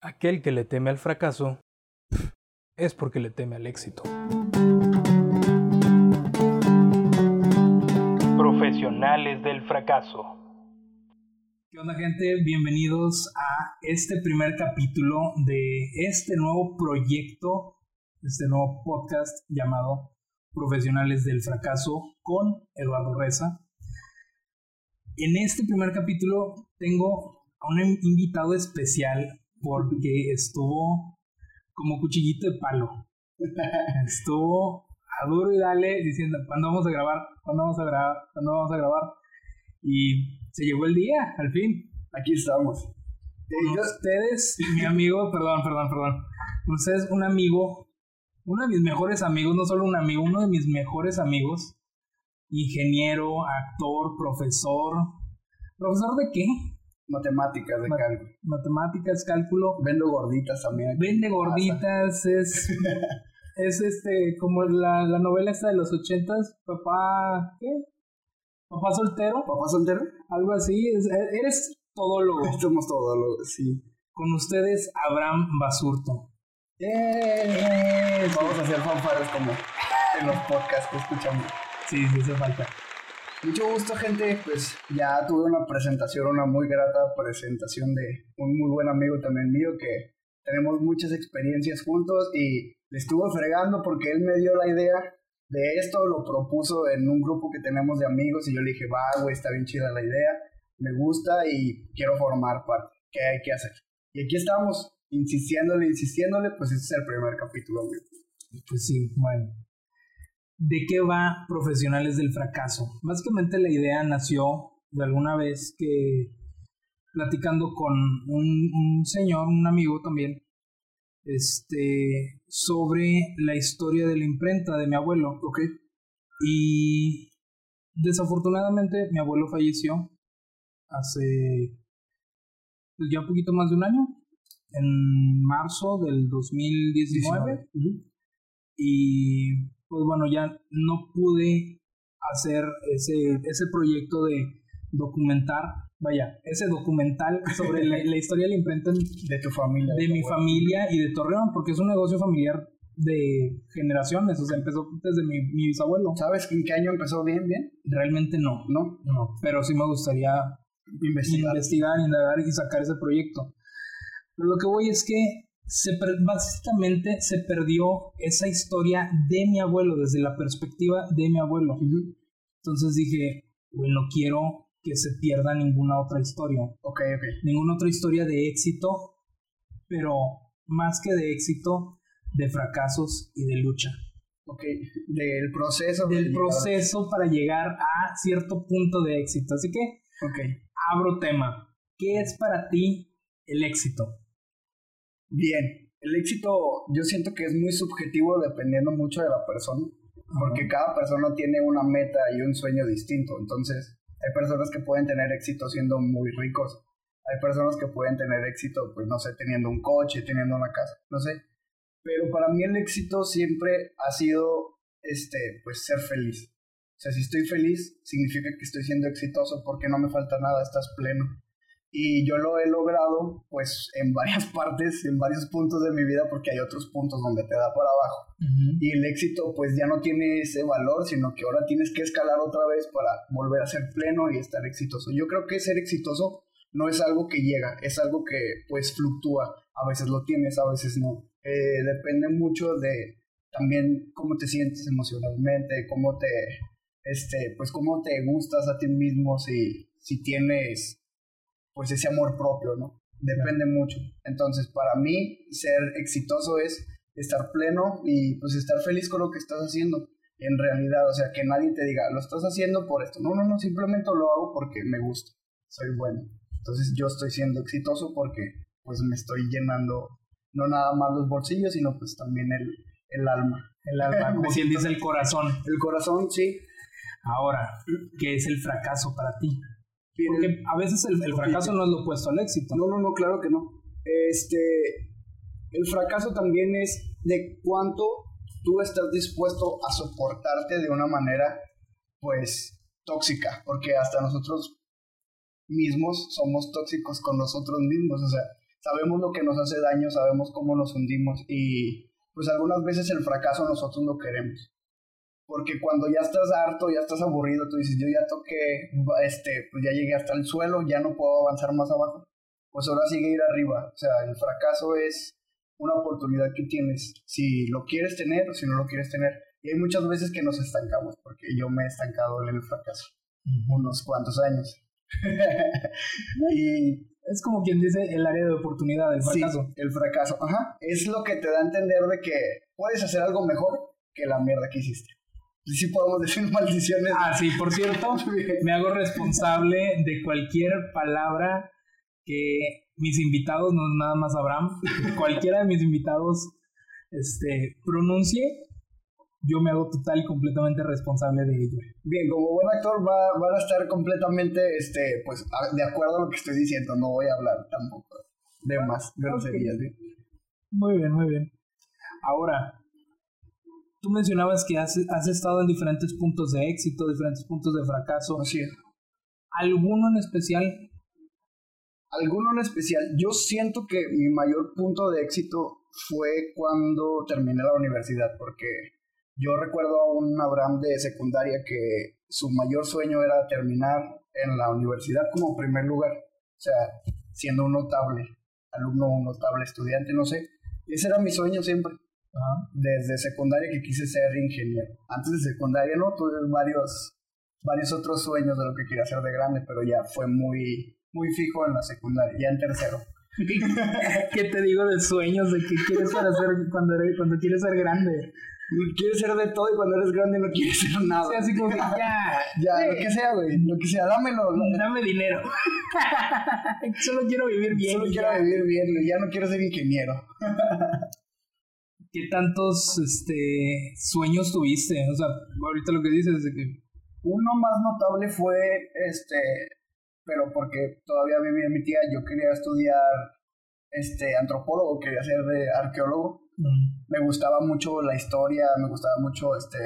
Aquel que le teme al fracaso es porque le teme al éxito. Profesionales del fracaso. ¿Qué onda gente? Bienvenidos a este primer capítulo de este nuevo proyecto, este nuevo podcast llamado Profesionales del fracaso con Eduardo Reza. En este primer capítulo tengo a un invitado especial porque estuvo como cuchillito de palo. estuvo a duro y dale diciendo, ¿cuándo vamos a grabar? ¿Cuándo vamos a grabar? ¿Cuándo vamos a grabar? Y se llegó el día, al fin. Aquí estamos. Con ustedes, mi amigo, perdón, perdón, perdón. Ustedes, un amigo, uno de mis mejores amigos, no solo un amigo, uno de mis mejores amigos, ingeniero, actor, profesor. ¿Profesor de qué? Matemáticas de cálculo. Matemáticas, cálculo. Vendo gorditas también. Vende gorditas, es. es este, como la, la novela esta de los ochentas, papá. ¿Qué? ¿Papá soltero? ¿Papá soltero? Algo así. eres todólogo. Somos todólogos, sí. Con ustedes, Abraham Basurto. ¡Eh! Vamos a hacer fanfares como en los podcasts que escuchamos. Sí, sí, hace falta. Mucho gusto, gente. Pues ya tuve una presentación, una muy grata presentación de un muy buen amigo también mío que tenemos muchas experiencias juntos y le estuvo fregando porque él me dio la idea de esto, lo propuso en un grupo que tenemos de amigos y yo le dije, va, güey, está bien chida la idea, me gusta y quiero formar parte. ¿Qué hay que hacer? Y aquí estamos, insistiéndole, insistiéndole, pues este es el primer capítulo, güey. Pues sí, bueno. ¿De qué va Profesionales del Fracaso? Básicamente la idea nació de alguna vez que platicando con un, señor, un amigo también, este, sobre la historia de la imprenta de mi abuelo. Ok. Y desafortunadamente mi abuelo falleció hace pues, ya un poquito más de un año, en marzo del 2019. Y pues bueno, ya no pude hacer ese, ese proyecto de documentar, vaya, ese documental sobre la, historia de la imprenta de tu familia. De, mi familia y de Torreón, porque es un negocio familiar de generaciones, o sea, empezó desde mi, mi bisabuelo. ¿Sabes en qué año empezó bien, bien? Realmente no. ¿No? No, pero sí me gustaría investigar, investigar indagar y sacar ese proyecto. Pero lo que voy es que se básicamente se perdió esa historia de mi abuelo, desde la perspectiva de mi abuelo. Entonces dije, bueno, no quiero que se pierda ninguna otra historia. Ok, ok. Ninguna otra historia de éxito, pero más que de éxito, de fracasos y de lucha. Ok, del proceso. Del proceso para llegar a cierto punto de éxito. Así que, ok. Abro tema. ¿Qué es para ti el éxito? Bien, el éxito yo siento que es muy subjetivo dependiendo mucho de la persona, porque cada persona tiene una meta y un sueño distinto, entonces hay personas que pueden tener éxito siendo muy ricos, hay personas que pueden tener éxito, pues no sé, teniendo un coche, teniendo una casa, no sé, pero para mí el éxito siempre ha sido, este, pues ser feliz. O sea, si estoy feliz, significa que estoy siendo exitoso porque no me falta nada, estás pleno y yo lo he logrado pues en varias partes, en varios puntos de mi vida porque hay otros puntos donde te da para abajo. Y el éxito pues ya no tiene ese valor, sino que ahora tienes que escalar otra vez para volver a ser pleno y estar exitoso. Yo creo que ser exitoso no es algo que llega, es algo que pues fluctúa. A veces lo tienes, a veces no. Eh, depende mucho de también cómo te sientes emocionalmente, cómo te, este, pues cómo te gustas a ti mismo, si, si tienes pues ese amor propio, ¿no? Depende mucho. Entonces, para mí, ser exitoso es estar pleno y pues estar feliz con lo que estás haciendo. En realidad, o sea, que nadie te diga, lo estás haciendo por esto. No, no, no, simplemente lo hago porque me gusta. Soy bueno. Entonces, yo estoy siendo exitoso porque pues me estoy llenando no nada más los bolsillos, sino pues también el, el alma. El alma, como quien dice el corazón. El corazón, sí. Ahora, ¿qué es el fracaso para ti? Porque a veces el, fracaso no es lo opuesto al éxito. No, no, no, claro que no. Este, el fracaso también es de cuánto tú estás dispuesto a soportarte de una manera, pues, tóxica, porque hasta nosotros mismos somos tóxicos con nosotros mismos, o sea, sabemos lo que nos hace daño, sabemos cómo nos hundimos y pues algunas veces el fracaso nosotros lo queremos. Porque cuando ya estás harto, ya estás aburrido, tú dices, yo ya toqué, este, pues ya llegué hasta el suelo, ya no puedo avanzar más abajo. Pues ahora sigue ir arriba. O sea, el fracaso es una oportunidad que tienes, si lo quieres tener o si no lo quieres tener. Y hay muchas veces que nos estancamos, porque yo me he estancado en el fracaso unos cuantos años. y es como quien dice el área de oportunidad, el fracaso. Sí, el fracaso, ajá. Es lo que te da a entender de que puedes hacer algo mejor que la mierda que hiciste. Sí podemos decir maldiciones. Ah, sí, por cierto, me hago responsable de cualquier palabra que mis invitados, no nada más Abraham, cualquiera de mis invitados este, pronuncie, yo me hago total y completamente responsable de ello. Bien, como buen actor va, van a estar completamente este, pues, de acuerdo a lo que estoy diciendo, no voy a hablar tampoco de más groserías. Muy bien, muy bien. Ahora, tú mencionabas que has, has, estado en diferentes puntos de éxito, diferentes puntos de fracaso. Así es. ¿Alguno en especial? Alguno en especial. Yo siento que mi mayor punto de éxito fue cuando terminé la universidad, porque yo recuerdo a un Abraham de secundaria que su mayor sueño era terminar en la universidad como primer lugar, o sea, siendo un notable alumno, un notable estudiante, no sé. Ese era mi sueño siempre. Desde secundaria que quise ser ingeniero. Antes de secundaria no, tuve varios, varios otros sueños de lo que quería hacer de grande, pero ya fue muy, muy fijo en la secundaria, ya en tercero. ¿Qué te digo de sueños? ¿De qué quieres hacer cuando, cuando quieres ser grande? quieres ser de todo y cuando eres grande no quieres ser nada. Sí, así como que ya, ya, lo que sea, güey, lo que sea, dámelo. Dame dinero. Solo quiero vivir bien. Solo quiero vivir bien, ya no quiero ser ingeniero. ¿Qué tantos este, sueños tuviste? O sea, ahorita lo que dices es que... Uno más notable fue, este, pero porque todavía vivía mi tía, yo quería estudiar este, antropólogo, quería ser de arqueólogo me gustaba mucho la historia, me gustaba mucho este,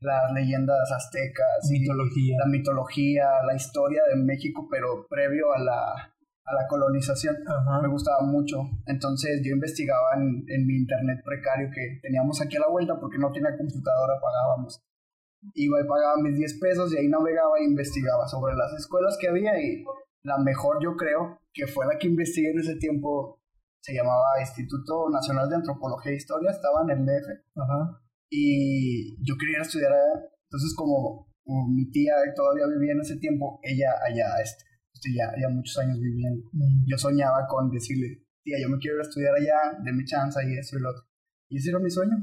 las leyendas aztecas, mitología. la mitología, la historia de México, pero previo a la, a la colonización. Me gustaba mucho. Entonces yo investigaba en, en, mi internet precario que teníamos aquí a la vuelta porque no tenía computadora, pagábamos. Iba y pagaba mis 10 pesos y ahí navegaba e investigaba sobre las escuelas que había y la mejor yo creo que fue la que investigué en ese tiempo se llamaba Instituto Nacional de Antropología e Historia, estaba en el DF. Y yo quería estudiar allá. Entonces, como, mi tía todavía vivía en ese tiempo, ella allá, este, este ya, ya muchos años viviendo. Mm. Yo soñaba con decirle, tía, yo me quiero ir a estudiar allá, de mi chance y eso y lo otro. Y ese era mi sueño.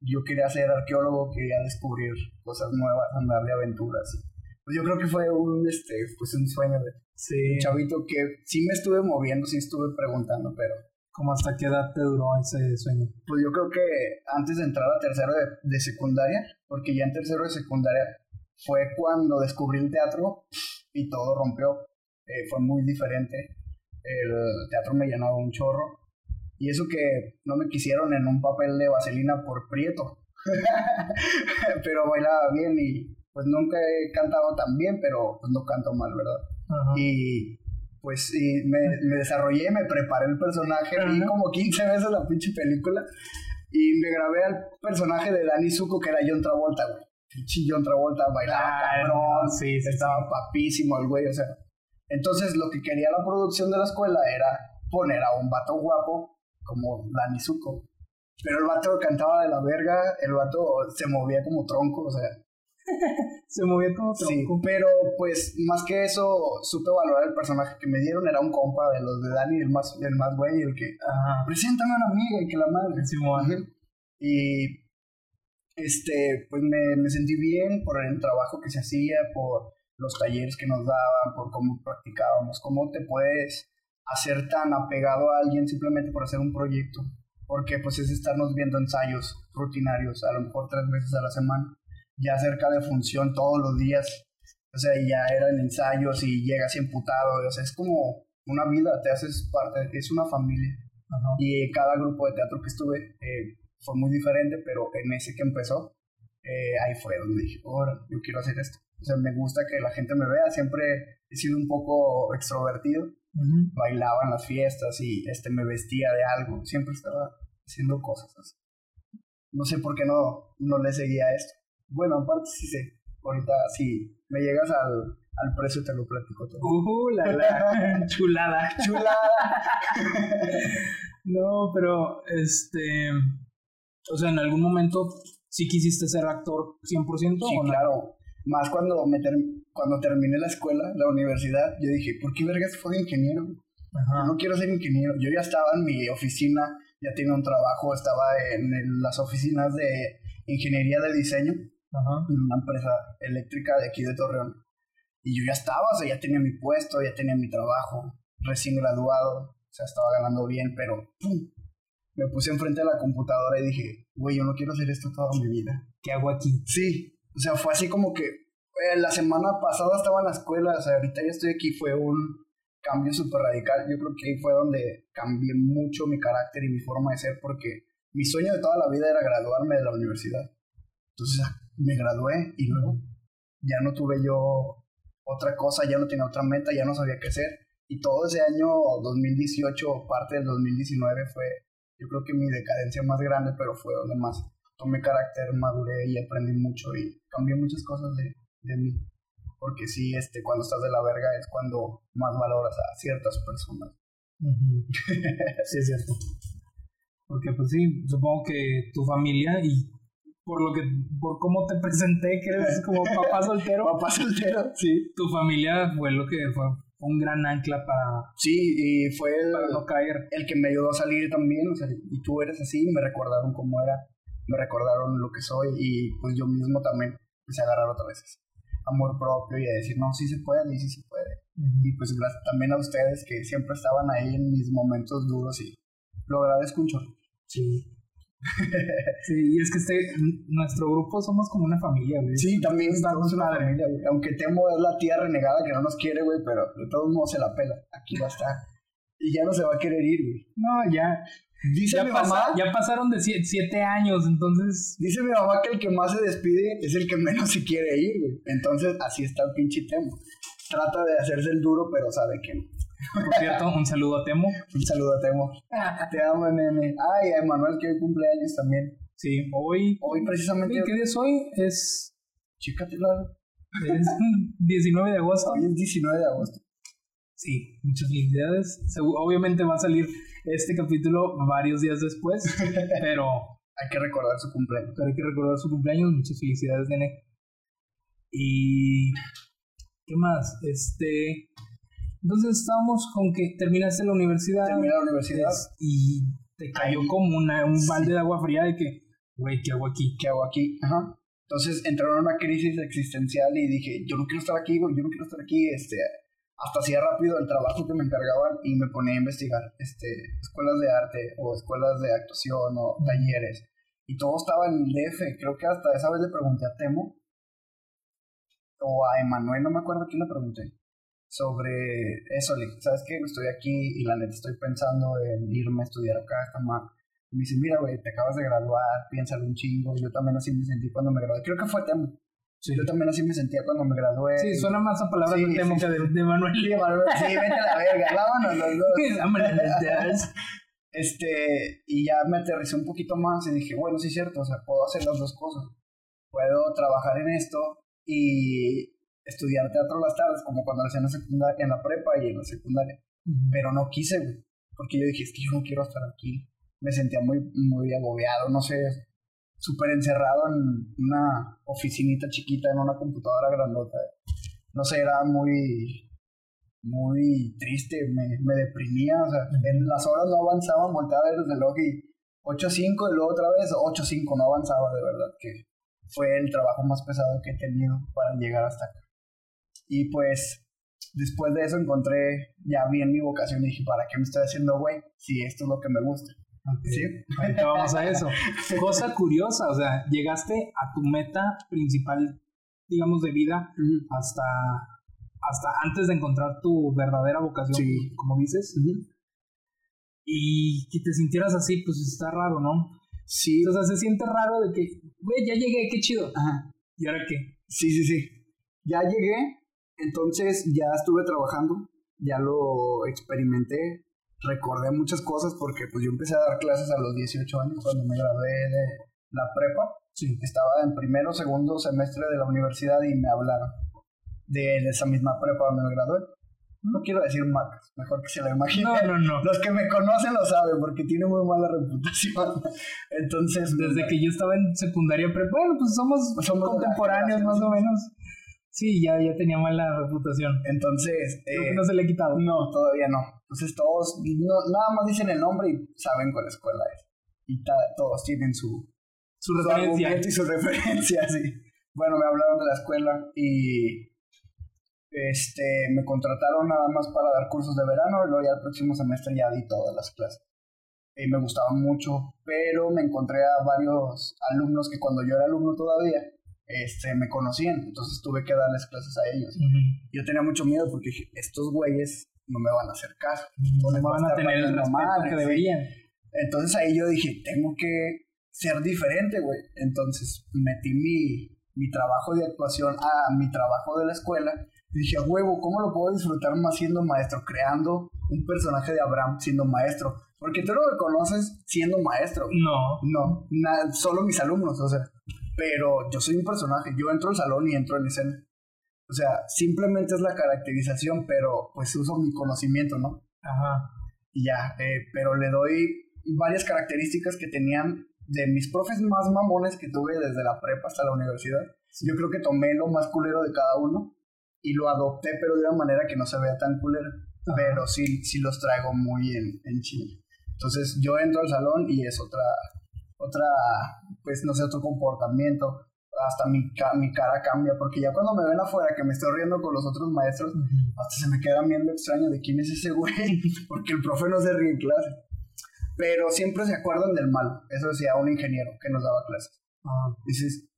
Yo quería ser arqueólogo, quería descubrir cosas nuevas, andar de aventuras. Pues yo creo que fue un, este, pues un sueño de sí. chavito que sí me estuve moviendo, sí estuve preguntando, pero ¿Cómo hasta qué edad te duró ese sueño? Pues yo creo que antes de entrar a tercero de, secundaria, porque ya en tercero de secundaria fue cuando descubrí el teatro y todo rompió. Eh, fue muy diferente. El teatro me llenó un chorro. Y eso que no me quisieron en un papel de vaselina por prieto. pero bailaba bien y pues nunca he cantado tan bien, pero pues no canto mal, ¿verdad? Y pues y me, me, desarrollé, me preparé el personaje, vi como 15 veces la pinche película y me grabé al personaje de Danny Zuko que era John Travolta, güey. Pinche John Travolta bailaba ah, cabrón, sí, estaba papísimo el güey, o sea. Entonces lo que quería la producción de la escuela era poner a un vato guapo como Danny Zuko. Pero el vato cantaba de la verga, el vato se movía como tronco, o sea, se movía como tronco. Sí, pero pues más que eso, supe valorar el personaje que me dieron. Era un compa de los de Dani, el más, el más güey, el que, ah, preséntame a una amiga y que la madre. y este, pues me, me sentí bien por el trabajo que se hacía, por los talleres que nos daban, por cómo practicábamos, cómo te puedes hacer tan apegado a alguien simplemente por hacer un proyecto. Porque pues es estarnos viendo ensayos rutinarios, a lo mejor tres veces a la semana ya cerca de función todos los días. O sea, ya eran ensayos y llegas emputado. O sea, es como una vida, te haces parte, es una familia. Y cada grupo de teatro que estuve eh, fue muy diferente, pero en ese que empezó, eh, ahí fue donde dije, ahora yo quiero hacer esto. O sea, me gusta que la gente me vea. Siempre he sido un poco extrovertido. bailaba en las fiestas y este me vestía de algo, siempre estaba haciendo cosas así. No sé por qué no, no le seguía esto. Bueno, aparte sí sé. Ahorita si me llegas al, al precio te lo platico todo. Uh, la, la chulada. Chulada. no, pero este, o sea, en algún momento sí quisiste ser actor 100% Sí, o no? claro. Más cuando, me ter- cuando terminé la escuela, la universidad, yo dije, ¿por qué vergas fue de ingeniero? Ajá. Yo no quiero ser ingeniero. Yo ya estaba en mi oficina, ya tenía un trabajo, estaba en el- las oficinas de ingeniería de diseño Ajá. en una empresa eléctrica de aquí de Torreón. Y yo ya estaba, o sea, ya tenía mi puesto, ya tenía mi trabajo, recién graduado, o sea, estaba ganando bien, pero ¡pum! me puse enfrente de la computadora y dije, güey, yo no quiero hacer esto toda mi vida. ¿Qué hago aquí? Sí, o sea, fue así como que eh, la semana pasada estaba en la escuela, o sea, ahorita ya estoy aquí, fue un cambio súper radical. Yo creo que ahí fue donde cambié mucho mi carácter y mi forma de ser, porque mi sueño de toda la vida era graduarme de la universidad. Entonces ah, me gradué y luego ya no tuve yo otra cosa, ya no tenía otra meta, ya no sabía qué hacer. Y todo ese año 2018, parte del 2019, fue yo creo que mi decadencia más grande, pero fue donde más tomé carácter, maduré y aprendí mucho y cambié muchas cosas de, de mí. Porque sí, este, cuando estás de la verga es cuando más valoras a ciertas personas. sí, es cierto. Porque pues sí, supongo que tu familia y por lo que, por cómo te presenté, que eres como papá soltero, Papá soltero, sí. tu familia fue lo que fue un gran ancla para, Sí, y fue el, para no caer. el que me ayudó a salir también, o sea, y tú eres así, me recordaron cómo era, me recordaron lo que soy y pues yo mismo también empecé a agarrar otra vez ese amor propio y a decir, no, sí se puede y sí se puede. Y pues gracias también a ustedes que siempre estaban ahí en mis momentos duros y lo agradezco chorro. Sí. sí, y es que este, nuestro grupo somos como una familia, güey. Sí, también estamos una familia, güey. Aunque Temo es la tía renegada que no nos quiere, güey, pero de todos modos se la pela. Aquí va a estar. Y ya no se va a querer ir, güey. No, ya. Dice Ya, mi pasa- mamá, ya pasaron de siete, siete años, entonces. dice mi mamá que el que más se despide es el que menos se quiere ir, güey. Entonces, así está el pinche Temo. Trata de hacerse el duro, pero sabe que no. Por cierto, un saludo a Temo. Un saludo a Temo. Te amo, nene. Ay, a Emanuel que hoy cumpleaños también. Sí, hoy. Hoy precisamente... ¿Qué día es hoy? Es, Chícatela. es 19 de agosto. Hoy es 19 de agosto. Sí, muchas felicidades. Obviamente va a salir este capítulo varios días después, pero, Hay que recordar su cumpleaños. pero hay que recordar su cumpleaños. Muchas felicidades, nene. Y. ¿Qué más? Este. Entonces estábamos con que terminaste la universidad Terminé la universidad. es- y te cayó Ahí. como una, un Sí. balde de agua fría de que, güey, ¿qué hago aquí? ¿qué hago aquí? Ajá. Entonces entré en una crisis existencial y dije, yo no quiero estar aquí, güey, yo no quiero estar aquí. Este, hasta hacía rápido el trabajo que me encargaban y me ponía a investigar este, escuelas de arte o escuelas de actuación o talleres. Y todo estaba en el DF. Creo que hasta esa vez le pregunté a Temo o a Emanuel, no me acuerdo quién le pregunté, sobre eso. Le ¿sabes qué? Estoy aquí y la neta estoy pensando en irme a estudiar acá, está mal. Me dice, mira, güey, te acabas de graduar, piénsalo un chingo. Yo también así me sentí cuando me gradué. Creo que fue Temo. Sí, Yo también así me sentía cuando me gradué. Sí, suena más a palabras Sí, de Temo sí, que de, de Manuel. Sí, Manuel, sí, vete a la verga, vámonos los dos. Este, y ya me aterricé un poquito más y dije, bueno, sí es cierto, o sea, puedo hacer las dos cosas. Puedo trabajar en esto y estudiar teatro las tardes, como cuando lo hacía en la secundaria, en la prepa y en la secundaria. Pero no quise, güey, porque yo dije, es que yo no quiero estar aquí. Me sentía muy, muy agobiado, no sé, súper encerrado en una oficinita chiquita, en una computadora grandota. No sé, era muy, muy triste, me, me deprimía, o sea, en las horas no avanzaban, volteaba el reloj y 8 a 5 y luego otra vez 8 a 5, no avanzaba de verdad, que fue el trabajo más pesado que he tenido para llegar hasta acá. Y pues después de eso encontré ya bien mi vocación y dije, ¿para qué me estoy haciendo güey? Si esto es lo que me gusta. Sí. Ahorita vamos a eso. Cosa curiosa, o sea, llegaste a tu meta principal, digamos, de vida hasta, hasta antes de encontrar tu verdadera vocación, Sí. como dices. Y que te sintieras así, pues está raro, ¿no? Sí, O sea, se siente raro de que, güey, ya llegué, qué chido. ajá. ¿Y ahora qué? Sí, sí, sí. Ya llegué, entonces ya estuve trabajando ya lo experimenté, recordé muchas cosas porque pues yo empecé a dar clases a los 18 años cuando me gradué de la prepa. Sí. Estaba en primero o segundo semestre de la universidad y me hablaron de esa misma prepa donde me gradué. No quiero decir marcas, mejor que se lo imaginen. No, no, no. Los que me conocen lo saben porque tiene muy mala reputación. Entonces, Desde que yo estaba en secundaria prepa, bueno, pues somos, Somos la contemporáneos más o menos. Sí, ya, ya tenía mala reputación. entonces Creo eh, que no se le ha quitado. no, todavía no. Entonces todos no, nada más dicen el nombre y saben cuál escuela es. Y ta- todos tienen su, Su su referencia. y su referencia, sí. Bueno, me hablaron de la escuela y este me contrataron nada más para dar cursos de verano y luego ya el próximo semestre ya di todas las clases. Y me gustaba mucho, pero me encontré a varios alumnos que cuando yo era alumno todavía este, me conocían, entonces tuve que darles clases a ellos. Yo tenía mucho miedo porque dije, estos güeyes no me van a hacer caso. No me va van a estar tener el madre, que deberían. Entonces ahí yo dije, tengo que ser diferente, güey. Entonces metí mi, mi trabajo de actuación a mi trabajo de la escuela. Y dije, a huevo, ¿cómo lo puedo disfrutar más siendo maestro? Creando un personaje de Abraham siendo maestro. Porque tú no me conoces siendo maestro. No. No, solo mis alumnos, o sea. Pero yo soy un personaje. Yo entro al salón y entro en escena. O sea, simplemente es la caracterización, pero pues uso mi conocimiento, ¿no? Ajá. y ya, eh, pero le doy varias características que tenían de mis profes más mamones que tuve desde la prepa hasta la universidad. Yo creo que tomé lo más culero de cada uno y lo adopté, pero de una manera que no se vea tan culera. Ajá. Pero sí, sí los traigo muy en, en Chile. Entonces yo entro al salón y es otra, otra, pues no sé, otro comportamiento. Hasta mi, ca- mi cara cambia, porque ya cuando me ven afuera que me estoy riendo con los otros maestros, hasta se me quedan viendo extraño de quién es ese güey, porque el profe no se ríe en clase. Pero siempre se acuerdan del malo, eso decía un ingeniero que nos daba clases. Ah, Dices,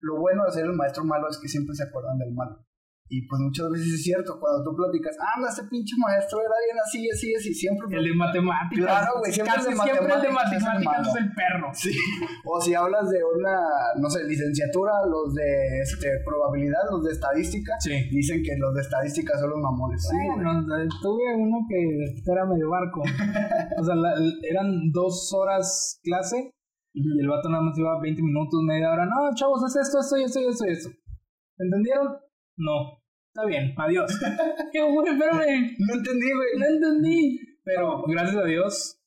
lo bueno de ser el maestro malo es que siempre se acuerdan del malo. Y pues muchas veces es cierto, cuando tú platicas, anda, este pinche maestro era bien así, así, así, siempre. El de matemáticas. Claro, güey, siempre Casi el de siempre el de matemáticas es el matemáticas es el perro. Sí. O si hablas de una, no sé, licenciatura, los de este, probabilidad, los de estadística, Sí. dicen que los de estadística son los mamones. Sí. Bueno, eh, tuve uno que era medio barco. O sea, la- eran dos horas clase y el vato nada más iba 20 minutos, media hora. No, chavos, es esto, esto y esto y esto y esto. ¿Entendieron? No. Está bien, adiós. Qué güey, espérame. No entendí, güey. No entendí. Pero gracias a Dios,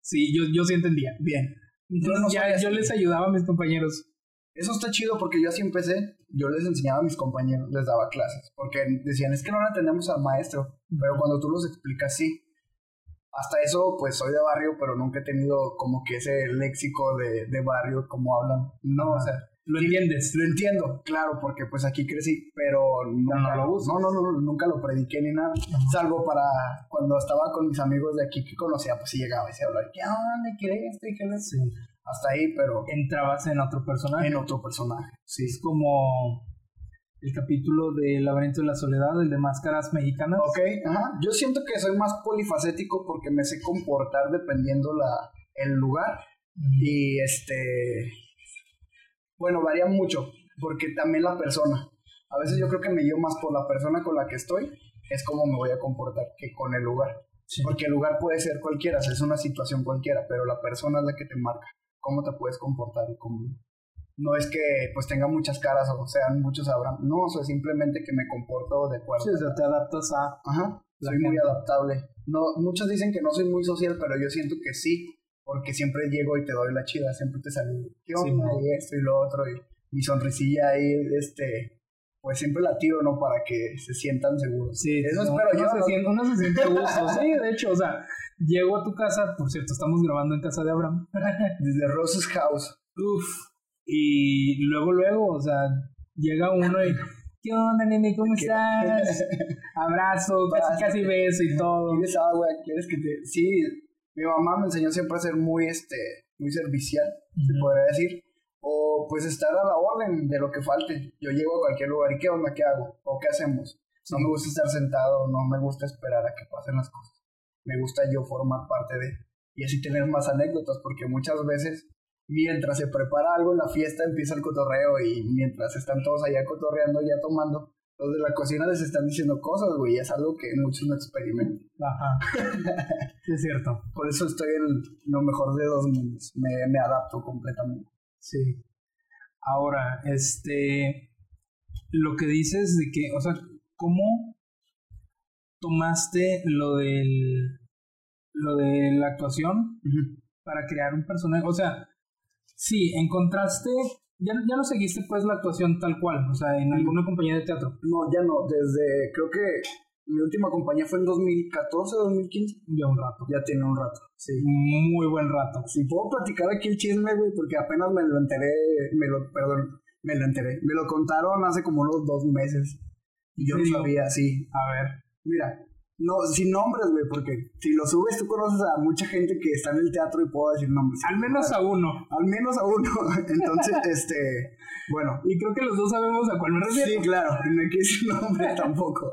sí, yo, yo sí entendía. Bien. Entonces no ya yo les ayudaba a mis compañeros. Eso está chido porque yo así empecé. Yo les enseñaba a mis compañeros, les daba clases. Porque decían, es que no la entendemos al maestro. Pero cuando tú los explicas, sí. Hasta eso, pues soy de barrio, pero nunca he tenido como que ese léxico de, de barrio como hablan. No, o sea, ¿Lo entiendes? lo entiendo, claro, porque pues aquí crecí, pero nunca no lo usas. no, no, no, nunca lo prediqué ni nada. Salvo para cuando estaba con mis amigos de aquí que conocía, pues sí llegaba y se hablaba, ¿qué onda? ¿Qué es esto? ¿Y qué es Sí. Hasta ahí, pero Entrabas en otro personaje. en otro personaje. Sí. Es como el capítulo de Laberinto de la Soledad, el de máscaras mexicanas. Ok, ajá. Yo siento que soy más polifacético porque me sé comportar dependiendo la, el lugar. Y este. Bueno, varía mucho. Porque también la persona. A veces yo creo que me guío más por la persona con la que estoy. Es como me voy a comportar que con el lugar. Sí. Porque el lugar puede ser cualquiera, es una situación cualquiera, pero la persona es la que te marca. Cómo te puedes comportar y cómo. No es que pues tenga muchas caras o sean muchos Abraham. No, o sea, simplemente que me comporto de acuerdo. Sí, o sea, te adaptas a... Ajá, soy muy adaptable. No, muchos dicen que no soy muy social, pero yo siento que sí, porque siempre llego y te doy la chida, siempre te saludo. ¿Qué Sí, onda? mo. y esto y lo otro, y mi sonrisilla ahí, este, pues siempre la tiro, ¿no? Para que se sientan seguros. Sí, Eso uno, espero uno yo. se ¿no? siente, uno se siente a gusto. Sí, de hecho, o sea, llego a tu casa, por cierto, estamos grabando en casa de Abraham. Desde Rose's House. Uf. Y luego, luego, o sea, llega uno y... ¿Qué onda, nene? ¿Cómo estás? Abrazo, casi, casi beso y todo. ¿Quieres agua? ¿Quieres que te...? Sí, mi mamá me enseñó siempre a ser muy, este, muy servicial, se podría decir. O pues estar a la orden de lo que falte. Yo llego a cualquier lugar y ¿qué onda? ¿Qué hago? ¿O qué hacemos? No me gusta estar sentado, no me gusta esperar a que pasen las cosas. Me gusta yo formar parte de... Y así tener más anécdotas, porque muchas veces mientras se prepara algo en la fiesta empieza el cotorreo y mientras están todos allá cotorreando, ya tomando, los de la cocina les están diciendo cosas, güey, es algo que muchos no experimentan. Ajá. es cierto. Por eso estoy en lo mejor de dos mundos, me, me adapto completamente. Sí. Ahora, este, lo que dices de que, o sea, ¿cómo tomaste lo del, lo de la actuación para crear un personaje? O sea, sí, encontraste ya, ya no seguiste pues la actuación tal cual, o sea, en alguna compañía de teatro. No, ya no, desde, creo que mi última compañía fue en 2014, 2015. Ya un rato. Ya tiene un rato, sí. Muy buen rato. Si puedo platicar aquí el chisme, güey, porque apenas me lo enteré, me lo, perdón, me lo enteré. Me lo contaron hace como unos dos meses. Y yo no sabía, sí. A ver. Mira, no, sin nombres, güey, porque si lo subes tú conoces a mucha gente que está en el teatro y puedo decir nombres. Al menos a uno. Al menos a uno. Entonces, este, bueno. Y creo que los dos sabemos a cuál me refiero. Sí, claro, no hay que decir nombre tampoco.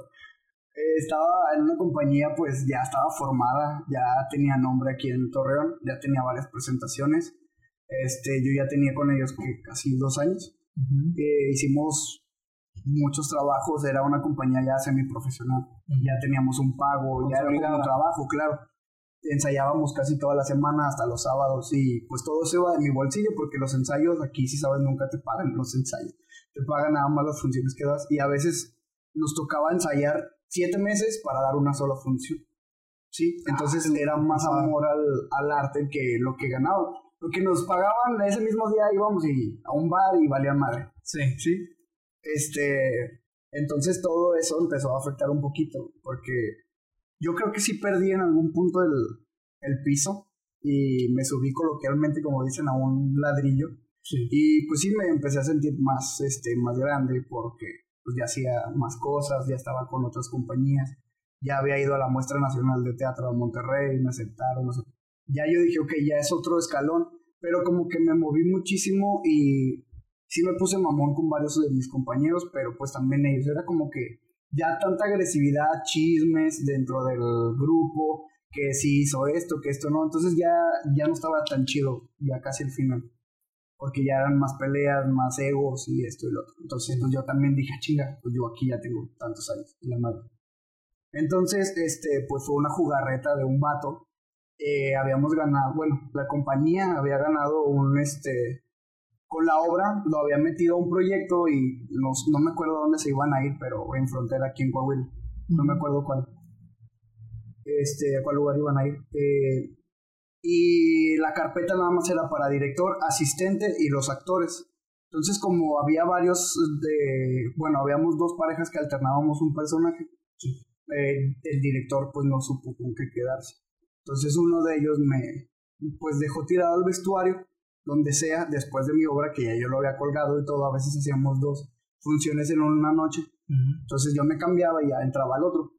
Eh, estaba en una compañía, pues ya estaba formada, ya tenía nombre aquí en Torreón, ya tenía varias presentaciones. Este, yo ya tenía con ellos casi dos años. Eh, hicimos muchos trabajos, era una compañía ya semiprofesional, ya teníamos un pago, ya era como trabajo, claro. Ensayábamos casi toda la semana, hasta los sábados, y pues todo se iba de mi bolsillo, porque los ensayos aquí, si sabes, nunca te pagan los ensayos, te pagan nada más las funciones que das, y a veces nos tocaba ensayar siete meses para dar una sola función. Sí, entonces ah, era más amor al, al arte que lo que ganaba. Lo que nos pagaban ese mismo día íbamos y, a un bar y valía madre. Sí. Sí. Este, entonces todo eso empezó a afectar un poquito, porque yo creo que sí perdí en algún punto el, el piso y me subí coloquialmente, como dicen, a un ladrillo. Y pues sí me empecé a sentir más, este, más grande porque pues ya hacía más cosas, ya estaba con otras compañías, ya había ido a la muestra nacional de teatro de Monterrey, me aceptaron, ya yo dije, ok, ya es otro escalón, pero como que me moví muchísimo y sí me puse mamón con varios de mis compañeros, pero pues también ellos. Era como que ya tanta agresividad, chismes dentro del grupo, que si hizo esto, que esto no. Entonces ya, ya no estaba tan chido, ya casi el final. Porque ya eran más peleas, más egos y esto y lo otro. Entonces pues, yo también dije, ah, chinga, pues yo aquí ya tengo tantos años, la madre. Entonces, este, pues fue una jugarreta de un vato. Eh, habíamos ganado, bueno, la compañía había ganado un, este, con la obra lo había metido a un proyecto y no, no me acuerdo dónde se iban a ir, pero en frontera aquí en Coahuila. No me acuerdo cuál. Este, a cuál lugar iban a ir. Eh, y la carpeta nada más era para director, asistente y los actores. Entonces, como había varios de. Bueno, habíamos dos parejas que alternábamos un personaje. Eh, el director, pues no supo con qué quedarse. Entonces, uno de ellos me. Pues dejó tirado el vestuario donde sea, después de mi obra, que ya yo lo había colgado y todo, a veces hacíamos dos funciones en una noche. Entonces yo me cambiaba y ya entraba al otro.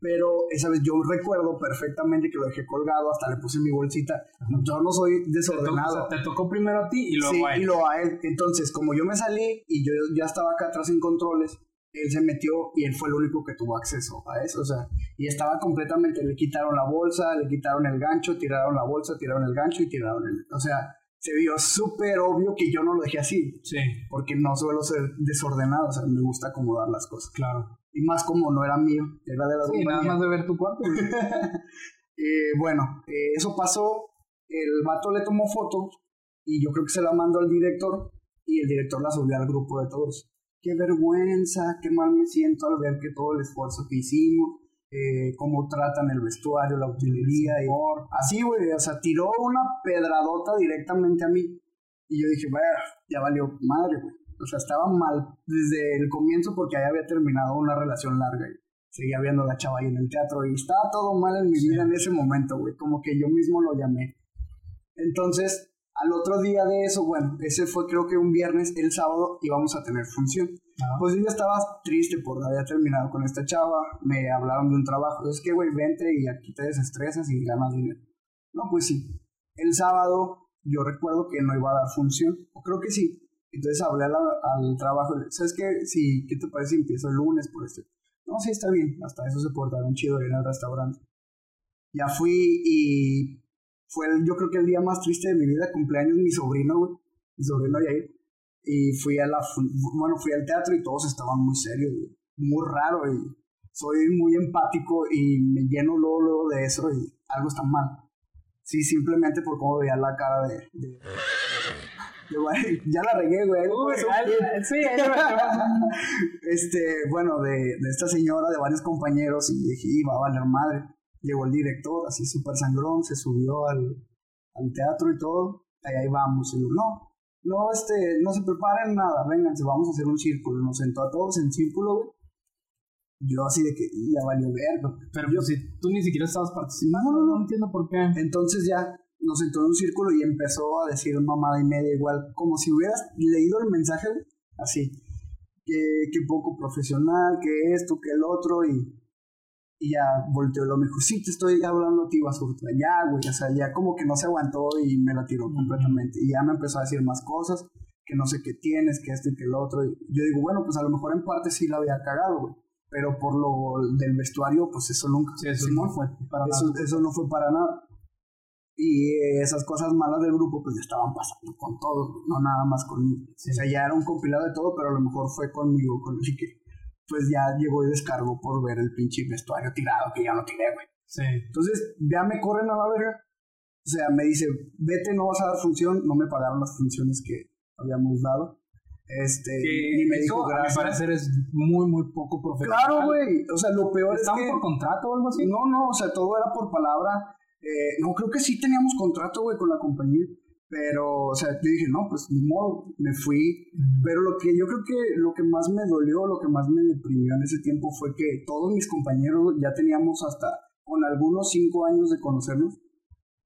Pero esa vez yo recuerdo perfectamente que lo dejé colgado, hasta le puse mi bolsita. Yo no soy desordenado. Te tocó, primero a ti y luego sí, a él. y luego a él. Entonces, como yo me salí y yo ya estaba acá atrás en controles, él se metió y él fue el único que tuvo acceso a eso, o sea, y estaba completamente, le quitaron la bolsa, le quitaron el gancho, tiraron la bolsa, tiraron el gancho y tiraron el, o sea, se vio súper obvio que yo no lo dejé así. Sí. Porque no suelo ser desordenado, o sea, me gusta acomodar las cosas. Claro. Y más como no era mío, era de la Sí, nada más de ver tu cuarto. eh, bueno, eh, eso pasó, el vato le tomó fotos y yo creo que se la mandó al director y el director la subió al grupo de todos. Qué vergüenza, qué mal me siento al ver que todo el esfuerzo que hicimos eh, cómo tratan el vestuario, la utilería y así, güey, o sea, tiró una pedradota directamente a mí. Y yo dije, vaya, ya valió madre, güey. O sea, estaba mal desde el comienzo porque ahí había terminado una relación larga y seguía viendo a la chava ahí en el teatro y estaba todo mal en mi vida en ese momento, güey, como que yo mismo lo llamé. Entonces, al otro día de eso, bueno, ese fue creo que un viernes, el sábado íbamos a tener función. Pues yo ya estaba triste por haber terminado con esta chava, me hablaron de un trabajo, es que güey, vente y aquí te desestresas y ganas dinero. No, pues sí. El sábado yo recuerdo que no iba a dar función, o creo que sí. Entonces hablé al trabajo, ¿sabes qué? Sí, ¿qué te parece? Empiezo el lunes por este. No, sí, está bien, hasta eso se portaron chido en el restaurante. Ya fui y fue yo creo que el día más triste de mi vida, cumpleaños mi sobrino, güey, mi sobrino Yair. Y fui a la, bueno, fui al teatro y todos estaban muy serios, muy raro y soy muy empático y me lleno luego, luego de eso y algo está mal. Sí, simplemente por cómo veía la cara de... ya la regué, güey. sí, este, bueno, de, de, esta señora, de varios compañeros, y dije, iba a valer madre. Llegó el director, así súper sangrón, se subió al, al teatro y todo. Ahí, ahí vamos. Y yo, no, no, este, no se preparen nada, vénganse, vamos a hacer un círculo. Nos sentó a todos en círculo, güey. Yo así de que ya valió verga. Pero yo, si tú ni siquiera estabas participando, no, no, no, entiendo por qué. Entonces ya nos sentó en un círculo y empezó a decir mamada y media igual, como si hubieras leído el mensaje, así. Que, que poco profesional, que esto, que el otro, y, y ya volteó lo me dijo, sí, te estoy hablando a ti, basura. Ya, güey, o sea, ya como que no se aguantó y me la tiró completamente. Y ya me empezó a decir más cosas, que no sé qué tienes, que esto y que el otro. Y yo digo, bueno, pues a lo mejor en parte sí la había cagado, güey pero por lo del vestuario, pues eso nunca, eso, no fue para eso, nada. eso no fue para nada. Y esas cosas malas del grupo, pues ya estaban pasando con todos, no nada más conmigo. O sea, ya era un compilado de todo, pero a lo mejor fue conmigo, con el que pues ya llegó y descargó por ver el pinche vestuario tirado que ya no tiré, güey. Sí. Entonces, ya me corren a la verga. O sea, me dice, vete, no vas a dar función. No me pagaron las funciones que habíamos dado. Este, y me dijo, gracias. A mi parecer es muy, muy poco profesional. Claro, güey. O sea, lo peor es que... por contrato o algo así? No, no, o sea, todo era por palabra. Eh, no, creo que sí teníamos contrato, güey, con la compañía. Pero, o sea, yo dije, no, pues ni modo, me fui. Pero lo que yo creo que lo que más me dolió, lo que más me deprimió en ese tiempo fue que todos mis compañeros ya teníamos hasta con algunos cinco años de conocernos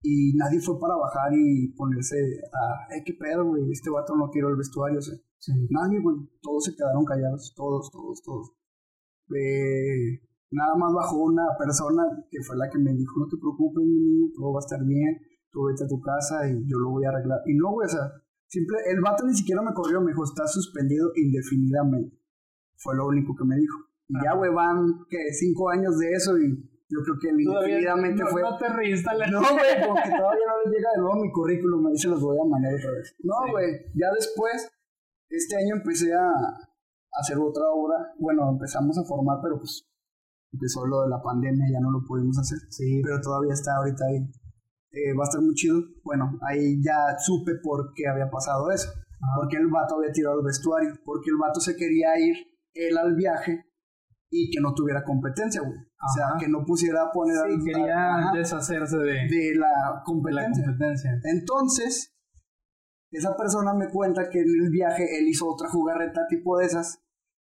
y nadie fue para bajar y ponerse a, eh, qué pedo, güey, este vato no tiró el vestuario, o sea, nadie, güey, todos se quedaron callados, todos, todos, todos. Eh, nada más bajó una persona que fue la que me dijo, no te preocupes, mi niño, todo va a estar bien, tú vete a tu casa y yo lo voy a arreglar. Y no, güey, o sea, simple, el vato ni siquiera me corrió, me dijo, está suspendido indefinidamente. Fue lo único que me dijo. Y ya, güey, van, ¿qué? Cinco años de eso y yo creo que indefinidamente no, fue. No te No, güey, porque todavía no les llega de nuevo mi currículum, ahí se los voy a mandar otra vez. No, güey, ya después, este año empecé a hacer otra obra. Bueno, empezamos a formar, pero pues empezó lo de la pandemia, ya no lo pudimos hacer. Sí. Pero todavía está ahorita ahí. Eh, va a estar muy chido. Bueno, ahí ya supe por qué había pasado eso. Porque el vato había tirado el vestuario. Porque el vato se quería ir él al viaje y que no tuviera competencia, güey. O sea, que no pusiera a poner... Sí, quería deshacerse de, de, la competencia. la competencia. Entonces, esa persona me cuenta que en el viaje él hizo otra jugarreta tipo de esas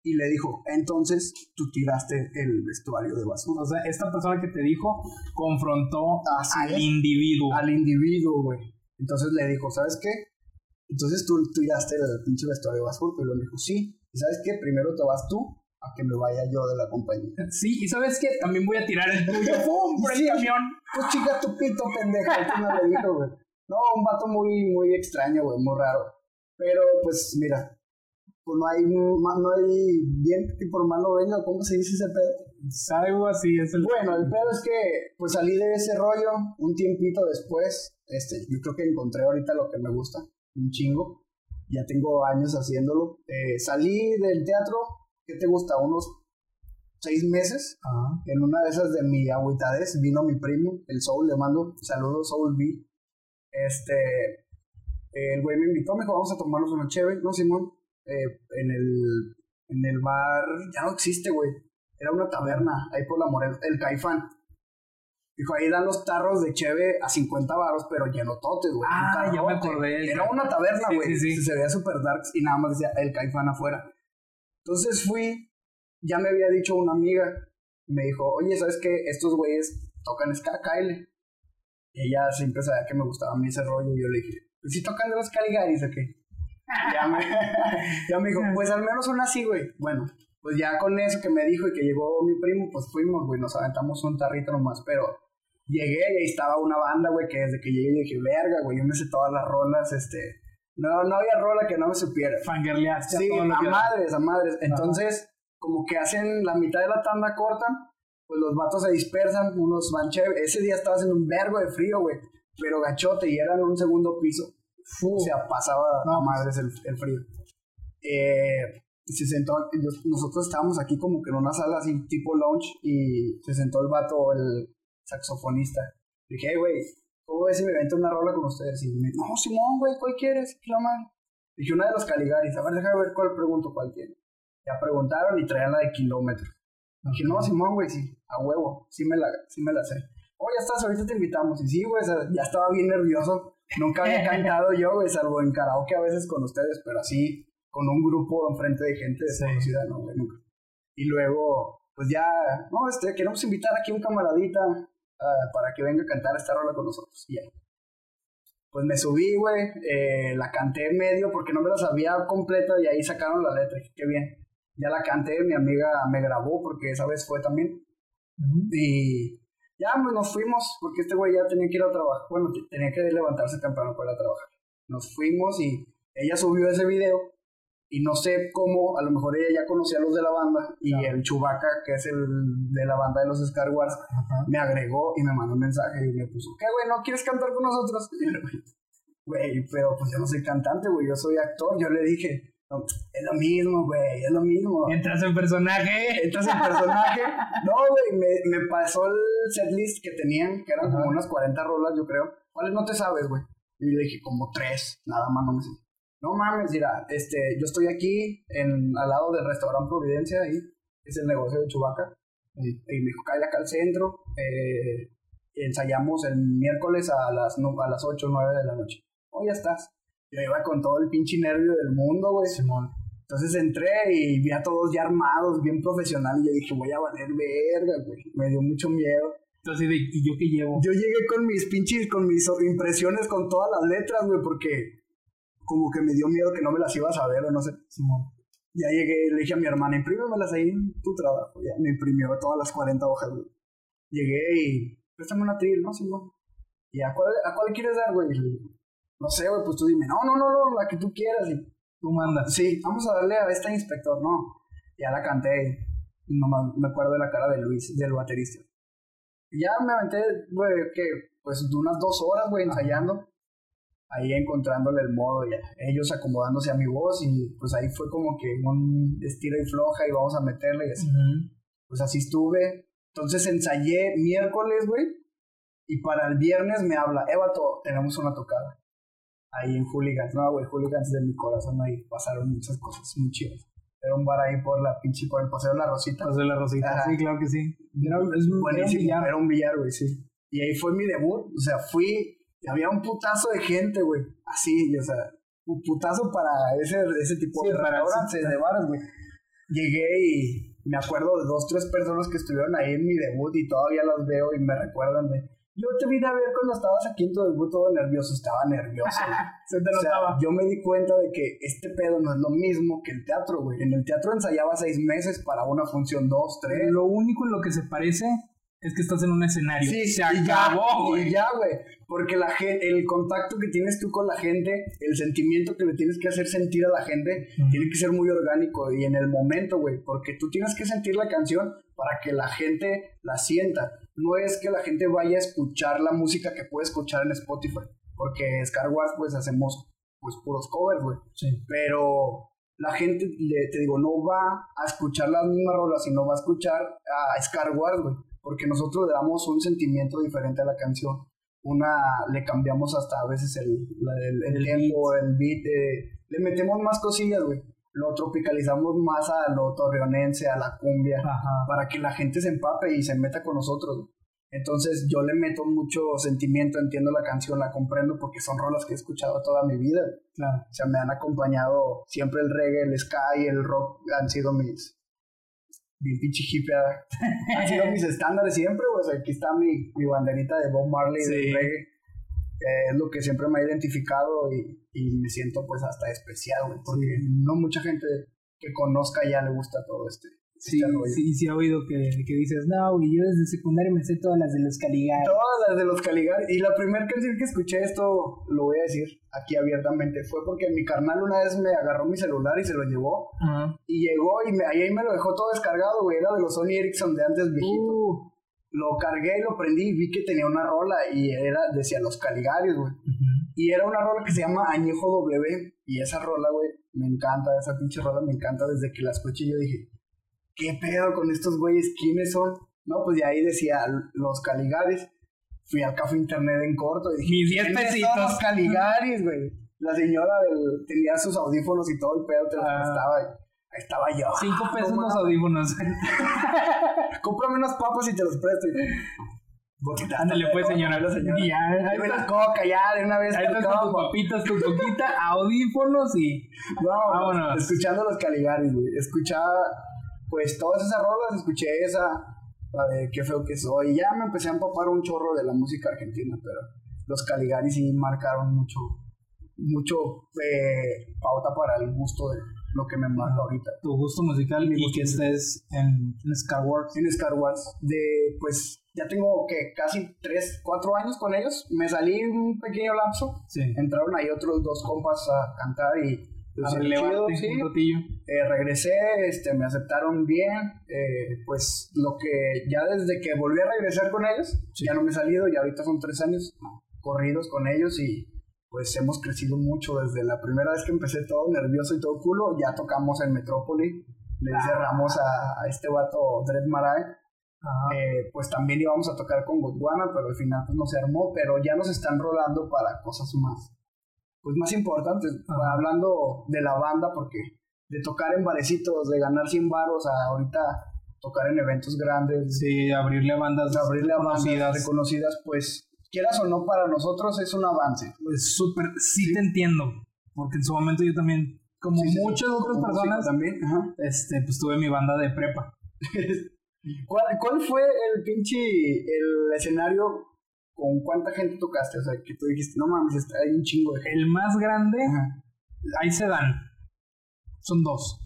y le dijo, entonces tú tiraste el vestuario de basura. O sea, esta persona que te dijo confrontó Así al es. individuo. Al individuo, güey. Entonces le dijo, ¿sabes qué? Entonces tú tiraste el pinche vestuario de basura, pero le dijo, sí. ¿Y sabes qué? Primero te vas tú a que me vaya yo de la compañía. Sí, y ¿sabes qué? También voy a tirar el tuyo. ¡Pum! Por Sí. el camión. Pues chica tu pito, pendeja. Dijo, güey. No, un vato muy, muy extraño, güey, muy raro. Pero, pues, mira, pues no hay, no hay bien que por malo venga, ¿cómo se dice ese pedo? Algo así es el. Bueno, el pedo es que, pues salí de ese rollo un tiempito después. Este, yo creo que encontré ahorita lo que me gusta, un chingo. Ya tengo años haciéndolo. Eh, salí del teatro, ¿qué te gusta? Unos seis meses. En una de esas de mi agüitades vino mi primo, el Soul, le mando saludos, Soul B. Este, el güey me invitó, me dijo, vamos a tomarnos una chévere, ¿no, Simón? Eh, en el, en el bar, ya no existe, güey. Era una taberna, ahí por la Morel, el Caifán. Dijo, ahí dan los tarros de cheve a 50 baros, pero llenototes, güey. Ah, ya me acordé. Era una taberna, güey. sí, sí. Se veía super darks y nada más decía el Caifán afuera. Entonces fui, ya me había dicho una amiga, me dijo, oye, ¿sabes qué? Estos güeyes tocan ska, Kyle. Y ella siempre sabía que me gustaba a mí ese rollo. Y yo le dije, pues si tocan los Caligaris o qué. Ya, me, ya me dijo, pues al menos una así, güey. Bueno, pues ya con eso que me dijo y que llegó mi primo, pues fuimos, güey, nos aventamos un tarrito nomás. Pero llegué y ahí estaba una banda, güey, que desde que llegué dije, verga, güey, yo me sé todas las rolas, este. No, no había rola que no me supiera. Fangirleaste Sí, a madres, a madres. Entonces, como que hacen la mitad de la tanda cortan, pues los vatos se dispersan, unos van chévere. Ese día estaba haciendo un vergo de frío, güey, pero gachote y era en un segundo piso. O sea, pasaba a No, madres el, el frío. eh, se sentó, nosotros estábamos aquí como que en una sala así tipo lounge y se sentó el vato, el saxofonista. dije, hey, güey, ¿cómo ves si me invento una rola con ustedes? Y me no, Simón, güey, ¿cuál quieres? ¿Qué? Dije, una de los Caligaris, a ver, déjame ver cuál pregunto, cuál tiene. Ya preguntaron y traían la de kilómetros. Dije, no, Simón, güey, sí, a huevo, sí me la, sí me la sé. Oh, ya estás, ahorita te invitamos. Y sí, güey, ya estaba bien nervioso. Nunca había cantado yo, güey, salvo en karaoke a veces con ustedes, pero así, con un grupo enfrente de gente desconocida, no, güey, nunca. Y luego, pues ya, no, este, queremos invitar aquí a un camaradita uh, para que venga a cantar esta rola con nosotros. Y ya. Pues me subí, güey, eh, la canté en medio porque no me la sabía completa y ahí sacaron la letra. Qué bien. Ya la canté, mi amiga me grabó porque esa vez fue también. Y ya pues, nos fuimos porque este güey ya tenía que ir a trabajar. Bueno, tenía que levantarse temprano para ir a trabajar. Nos fuimos y ella subió ese video y no sé cómo, a lo mejor ella ya conocía a los de la banda y el Chubaca, que es el de la banda de los Star Wars, me agregó y me mandó un mensaje y me puso, ¿qué, güey? ¿No quieres cantar con nosotros? Güey, pero pues yo no soy cantante, güey, yo soy actor. Yo le dije, es lo mismo, güey, es lo mismo. Entras en personaje. Entras en personaje. no, güey, me, me, pasó el setlist que tenían, que eran como unas 40 rolas, yo creo. ¿Cuáles no te sabes, güey? Y le dije, como tres, nada más no me sé no mames, mira, este, yo estoy aquí en, al lado del restaurante Providencia, ahí es el negocio de Chubaca, y, me dijo, cae acá al centro, eh, ensayamos el miércoles a las, a las 8 o 9 de la noche. Oh, ya estás. Yo iba con todo el pinche nervio del mundo, güey. Entonces entré y vi a todos ya armados, bien profesional, y yo dije, voy a valer verga, güey. Me dio mucho miedo. Entonces, ¿y yo qué llevo? Yo llegué con mis pinches, con mis impresiones, con todas las letras, güey, porque como que me dio miedo que no me las iba a saber o no sé. Ya llegué, le dije a mi hermana, imprímemelas ahí en tu trabajo. Ya me imprimió todas las 40 hojas, güey. Llegué y, préstame una tril, ¿no, Simón? ¿Y a cuál, a cuál quieres dar, güey? No sé, güey, pues tú dime, no, no, no, no, la que tú quieras. Y, tú mandas. Sí, vamos a darle a este inspector, no. Ya la canté, no me acuerdo de la cara de Luis, del baterista. Y ya me aventé, güey, que, pues unas dos horas, güey, ensayando ahí encontrándole el modo, ya, ellos acomodándose a mi voz y pues ahí fue como que un estira y floja y vamos a meterle y así. Pues así estuve. Entonces ensayé miércoles, güey, y para el viernes me habla, Evato, tenemos una tocada. Ahí en Hooligans, no, güey, Hooligans de mi corazón, ahí pasaron muchas cosas muy chidas. Era un bar ahí por la pinche, por el Paseo de la Rosita. Paseo de la Rosita, sí, claro que sí. Era, es buenísimo, era un billar, güey, sí. Y ahí fue mi debut, o sea, fui había un putazo de gente, güey. Así, o sea, un putazo para ese, ese tipo de restaurantes, de bares, güey. Llegué y me acuerdo de dos, tres personas que estuvieron ahí en mi debut y todavía las veo y me recuerdan de. Yo te vine a ver cuando estabas aquí en tu debut todo nervioso, estaba nervioso. Se te notaba. yo me di cuenta de que este pedo no es lo mismo que el teatro, güey. En el teatro ensayaba seis meses para una función, dos, tres. Lo único en lo que se parece es que estás en un escenario. Sí, se acabó, güey. ya, güey. Porque la el contacto que tienes tú con la gente, el sentimiento que le tienes que hacer sentir a la gente, tiene que ser muy orgánico y en el momento, güey. Porque tú tienes que sentir la canción para que la gente la sienta. No es que la gente vaya a escuchar la música que puede escuchar en Spotify. Porque Scar Wars, pues hacemos pues puros covers, güey. Sí. Pero la gente, te digo, no va a escuchar las mismas rolas, sino va a escuchar a Scar Wars, güey porque nosotros le damos un sentimiento diferente a la canción. Una le cambiamos hasta a veces el, el, tiempo, el beat, eh, le metemos más cosillas, güey. Lo tropicalizamos más a lo torreonense, a la cumbia, para que la gente se empape y se meta con nosotros. Entonces yo le meto mucho sentimiento, entiendo la canción, la comprendo porque son rolas que he escuchado toda mi vida. Claro. O sea, me han acompañado siempre el reggae, el ska y el rock han sido mis, bien pinche hippie. Han sido mis estándares siempre, pues aquí está mi, mi banderita de Bob Marley de reggae. es lo que siempre me ha identificado y, y me siento pues hasta especial, güey, porque no mucha gente que conozca ya le gusta todo este, Sí, sí, sí, he oído que, que dices, no, y yo desde secundaria me sé todas las de los Caligari. Todas las de los Caligari. Y la primera canción que escuché esto, lo voy a decir aquí abiertamente, fue porque mi carnal una vez me agarró mi celular y se lo llevó. Y llegó y me, ahí me lo dejó todo descargado, güey. Era de los Sony Ericsson de antes viejito. Uh. Lo cargué y lo prendí y vi que tenía una rola y era, decía los Caligaris, güey. Y era una rola que se llama Añejo W. Y esa rola, güey, Me encanta, esa pinche rola me encanta desde que la escuché. Yo dije, ¿qué pedo con estos güeyes? ¿Quiénes son? No, pues de ahí decía los Caligaris. Fui al café internet en corto y dije, Mis 10 ¿quiénes son pesitos. los Caligaris, güey? La señora del- tenía sus audífonos y todo el pedo, te los Ah. prestaba. Ahí estaba yo. 5 Ah, pesos los audífonos. Cómprame unas papas y te los presto. Botita, Ándale, pues, señora. La señora. Y ya, ahí la coca ya, de una vez. ahí estás con tus papitas, tu coquita, audífonos y. No, Vámonos. escuchando los Caligaris, güey. Escuchaba, pues, todas esas rolas, escuché esa, la de Qué feo que soy. Y ya me empecé a empapar un chorro de la música argentina, pero los Caligaris sí marcaron mucho, mucho eh, pauta para el gusto de lo que me marca ahorita. Tu gusto musical y gusto que estés en, en Star Wars. En Star Wars, de, pues, ya tengo que casi 3, 4 años con ellos. Me salí un pequeño lapso. Sí. Entraron ahí otros dos compas a cantar y Relevarte chido, sí. Eh, regresé, este, me aceptaron bien, eh, pues lo que ya desde que volví a regresar con ellos, Sí. ya no me he salido y ahorita son tres años corridos con ellos y pues hemos crecido mucho desde la primera vez que empecé todo nervioso y todo culo, ya tocamos en Metrópoli, le cerramos a, a este vato Dread Marai, eh, pues también íbamos a tocar con Gondwana, pero al final pues no se armó, pero ya nos están rolando para cosas más, pues más importantes, hablando de la banda, porque de tocar en barecitos, de ganar 100 baros a ahorita tocar en eventos grandes, Sí, abrirle a bandas abrirle a bandas conocidas. reconocidas, pues quieras o no para nosotros es un avance. Pues súper, sí, te entiendo. Porque en su momento yo también, como Sí, sí, sí. muchas otras Como personas, también. ajá. este, pues tuve mi banda de prepa. ¿Cuál, ¿Cuál fue el pinche el escenario con cuánta gente tocaste? O sea, que tú dijiste, no mames, está- hay un chingo de gente. El más grande, Ajá. ahí se dan. Son dos.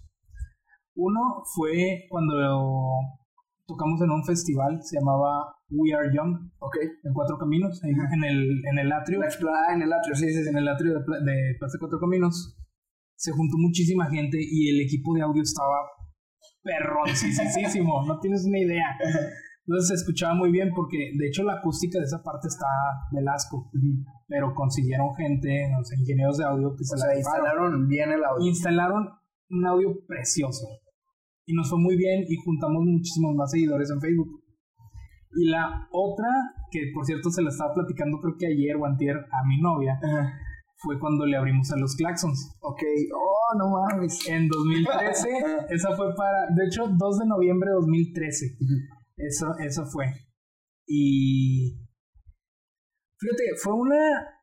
Uno fue cuando tocamos en un festival, se llamaba We Are Young, Ok. en Cuatro Caminos, Ajá. en el, en el atrio. La explanada en el atrio, sí, sí, sí. en el atrio de, de Plaza Cuatro Caminos, se juntó muchísima gente y el equipo de audio estaba perroncísimo, no tienes una idea. Entonces se escuchaba muy bien porque de hecho la acústica de esa parte está del asco, pero consiguieron gente, o sea, ingenieros de audio que se O la sea, rifaron. instalaron bien el audio. instalaron un audio precioso y nos fue muy bien y juntamos muchísimos más seguidores en Facebook. Y la otra, que por cierto se la estaba platicando creo que ayer o antier a mi novia, fue cuando le abrimos a los Claxons. Ok. Oh, no mames. En 2013, esa fue para, de hecho, 2 de noviembre de 2013. Eso, eso fue. Y fíjate, fue una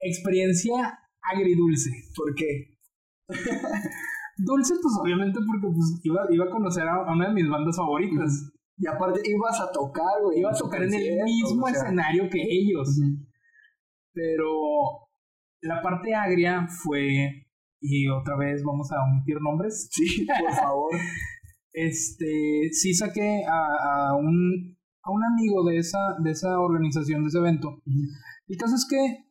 experiencia agridulce. ¿Por qué? Dulce, pues obviamente porque pues, iba, iba a conocer a a una de mis bandas favoritas. Y aparte ibas a tocar, güey. Iba a tocar en el mismo o sea. escenario que ellos. Pero la parte agria fue, y otra vez vamos a omitir nombres, Sí, por favor. este, sí saqué a, a un, a un amigo de esa, de esa organización, de ese evento. El caso es que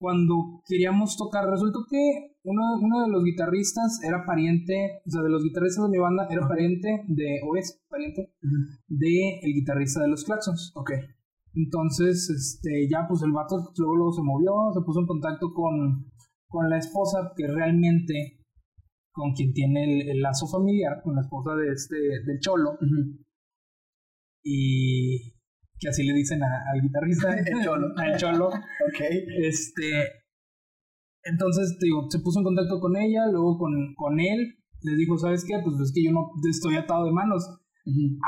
cuando queríamos tocar, resultó que uno, uno de los guitarristas era pariente, o sea, de los guitarristas de mi banda, era pariente de, o es pariente, de el guitarrista de los Claxons. Ok. Entonces, este, ya pues el vato luego, luego se movió, se puso en contacto con, con la esposa, que realmente con quien tiene el, el lazo familiar, con la esposa de este, del Cholo, y que así le dicen a- al guitarrista, El Cholo. al Cholo, este, entonces, te digo, se puso en contacto con ella, luego con, con él, le dijo, ¿sabes qué? Pues es que yo no estoy atado de manos,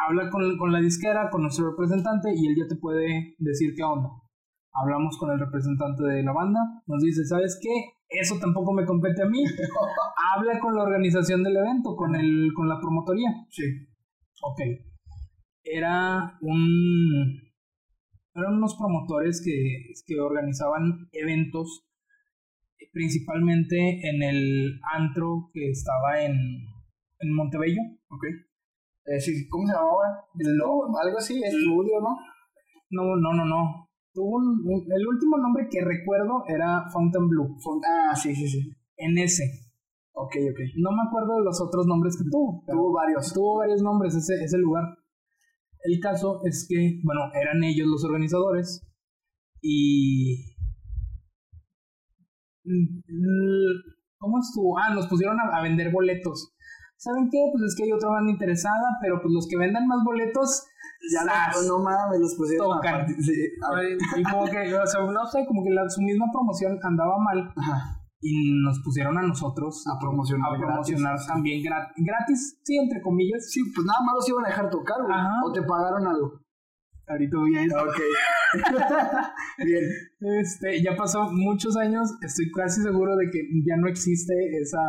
habla con, con la disquera, con nuestro representante y él ya te puede decir qué onda. Hablamos con el representante de la banda, nos dice, ¿sabes qué? Eso tampoco me compete a mí. Habla con la organización del evento, con, el, con la promotoría. Sí. Ok. Era un... Eran unos promotores que, que organizaban eventos principalmente en el antro que estaba en, en Montebello. Ok. Eh, sí, ¿Cómo se llamaba? El Lobo, algo así, estudio, ¿no? No, no, no, no. Un, un- el último nombre que recuerdo era Fountain Blue. Fon- Ah, sí, sí, sí. En ese. Ok, ok. No me acuerdo de los otros nombres que tuvo. Tuvo varios. tuvo varios nombres ese, ese lugar. El caso es que, bueno, eran ellos los organizadores y mm, ¿cómo estuvo? Ah, nos pusieron a, vender boletos. ¿Saben qué? Pues es que hay otra banda interesada, pero pues los que vendan más boletos ya no, no mames, los pusieron tocan. Sí, y como que, o sea, no sé, como que la, su misma promoción andaba mal. Ajá. Y nos pusieron a nosotros a promocionar, a promocionar también gratis, gratis, sí, entre comillas. Sí, pues nada más los iban a dejar tocar, güey. O te pagaron algo. Ahorita bien. Ok. bien. Este, ya pasó muchos años, estoy casi seguro de que ya no existe esa,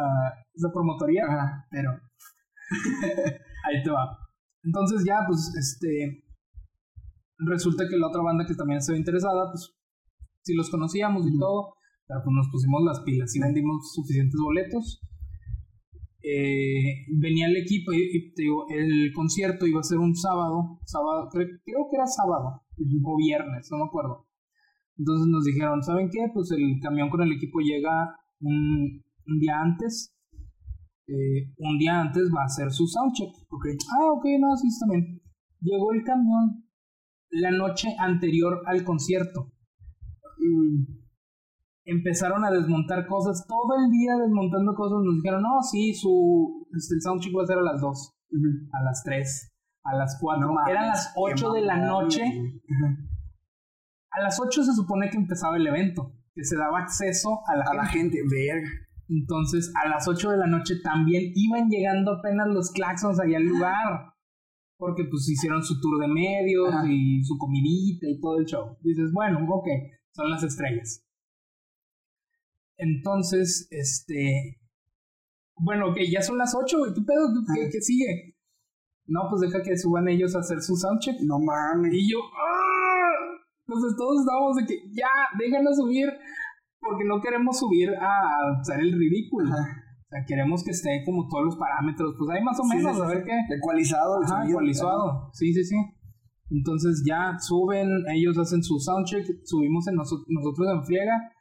esa promotoría, Ajá. pero ahí te va. Entonces ya, pues, este, resulta que la otra banda que también estaba interesada, pues, sí los conocíamos y todo, pero pues nos pusimos las pilas y vendimos suficientes boletos. Eh, venía el equipo y, te digo, el concierto iba a ser un sábado, sábado, creo, que era sábado o viernes, no me acuerdo. Entonces nos dijeron, ¿saben qué? Pues el camión con el equipo llega un, un día antes eh, un día antes va a hacer su soundcheck. Okay. Ah, ok, no, sí, está bien. Llegó el camión la noche anterior al concierto. Mm. Empezaron a desmontar cosas, todo el día desmontando cosas. Nos dijeron, no, sí, su este, el soundcheck va a ser a las 2, a las 3, a las 4. Eran las 8 de la noche. A las 8 se supone que empezaba el evento, que se daba acceso a la, a la gente. Verga. Entonces, a las 8 de la noche también iban llegando apenas los claxons allá al lugar. Porque pues hicieron su tour de medios y su comidita y todo el show. Dices, bueno, ok, son las estrellas. Entonces, este. Bueno, ok, ya son las 8, güey. ¿Qué pedo? ¿Qué, sigue? No, pues deja que suban ellos a hacer su soundcheck. No mames. Y yo, ¡ah! Entonces todos estábamos de que ya, déjenlo subir porque no queremos subir a hacer el ridículo. O sea, queremos que esté como todos los parámetros, pues hay más o menos, a ver qué. Ecualizado. Ajá, ecualizado. Sí, sí, sí. Entonces ya suben, ellos hacen su soundcheck, subimos en nosotros en friega,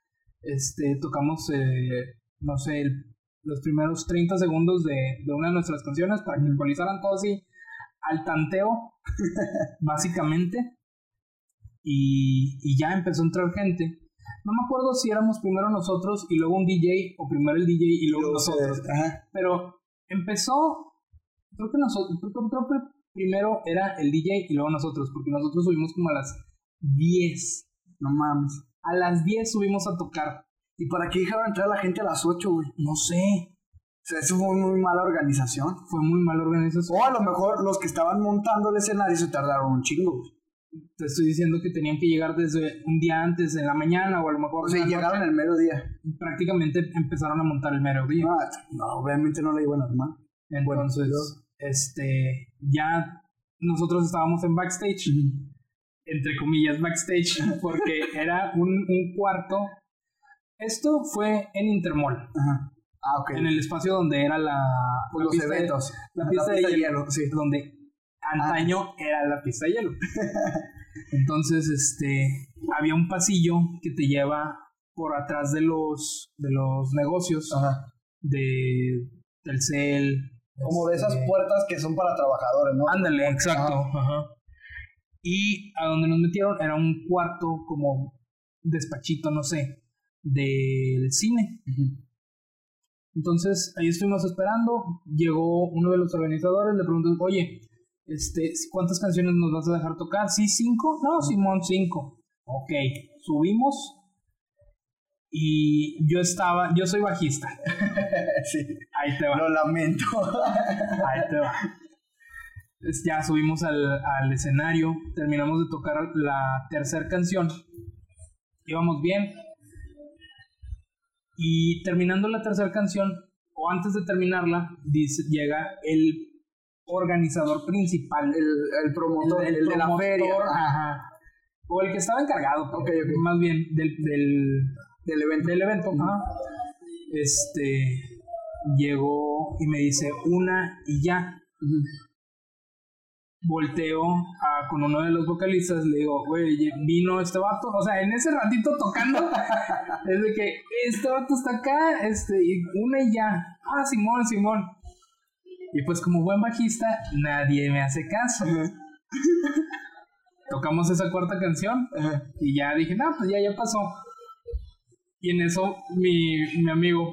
este, tocamos, eh, no sé, los primeros 30 segundos de, de, una de nuestras canciones para que ecualizaran todo así al tanteo, básicamente. Y, y ya empezó a entrar gente. No me acuerdo si éramos primero nosotros y luego un DJ, o primero el DJ y luego, nosotros. Pero empezó, creo que nosotros, creo, que primero era el DJ y luego nosotros, porque nosotros subimos como a las 10. No mames. A las 10 subimos a tocar. ¿Y para qué dejaron entrar a la gente a las 8, güey? No sé. O sea, eso fue muy mala organización. Fue muy mala organización. O a lo mejor los que estaban montando el escenario se tardaron un chingo, güey te estoy diciendo que tenían que llegar desde un día antes, en la mañana o a lo mejor. Sea, llegaron el mediodía. Prácticamente empezaron a montar el mediodía. Ah, no, obviamente no la iban a armar. Entonces, este, ya nosotros estábamos en backstage, entre comillas backstage, porque era un, un, cuarto. Esto fue en Intermol. Ajá. Ah, okay. En el espacio donde era la. Pues los eventos. la, pista de, hielo, sí. Donde antaño ah. era la pista de hielo. Entonces, este, había un pasillo que te lleva por atrás de los, de los negocios Ajá. de Telcel. Como de esas este, puertas que son para trabajadores, ¿no? Ándale, exacto. Ajá. Y a donde nos metieron era un cuarto como despachito, no sé, del cine. Entonces ahí estuvimos esperando, llegó uno de los organizadores, le preguntó, oye, este, ¿cuántas canciones nos vas a dejar tocar? ¿Sí, cinco? No, Simón, cinco. Ok, subimos. Y yo estaba, yo soy bajista. sí. Ahí te va. Lo lamento. Ahí te va. ya subimos al, al escenario, terminamos de tocar la tercera canción. Íbamos bien. Y terminando la tercera canción, o antes de terminarla, dice, llega el organizador principal, el, promotor, el, de la feria. Ajá. O el que estaba encargado, más bien, del, del, evento. Del evento, Este llegó y me dice una y ya. Volteo a, con uno de los vocalistas, le digo, güey, vino este vato, o sea, en ese ratito tocando, es de que este vato está acá, este, y una y ya, ah, Simón, Simón, y pues como buen bajista, nadie me hace caso. Tocamos esa cuarta canción y ya dije, no, pues ya, ya pasó. Y en eso mi, mi amigo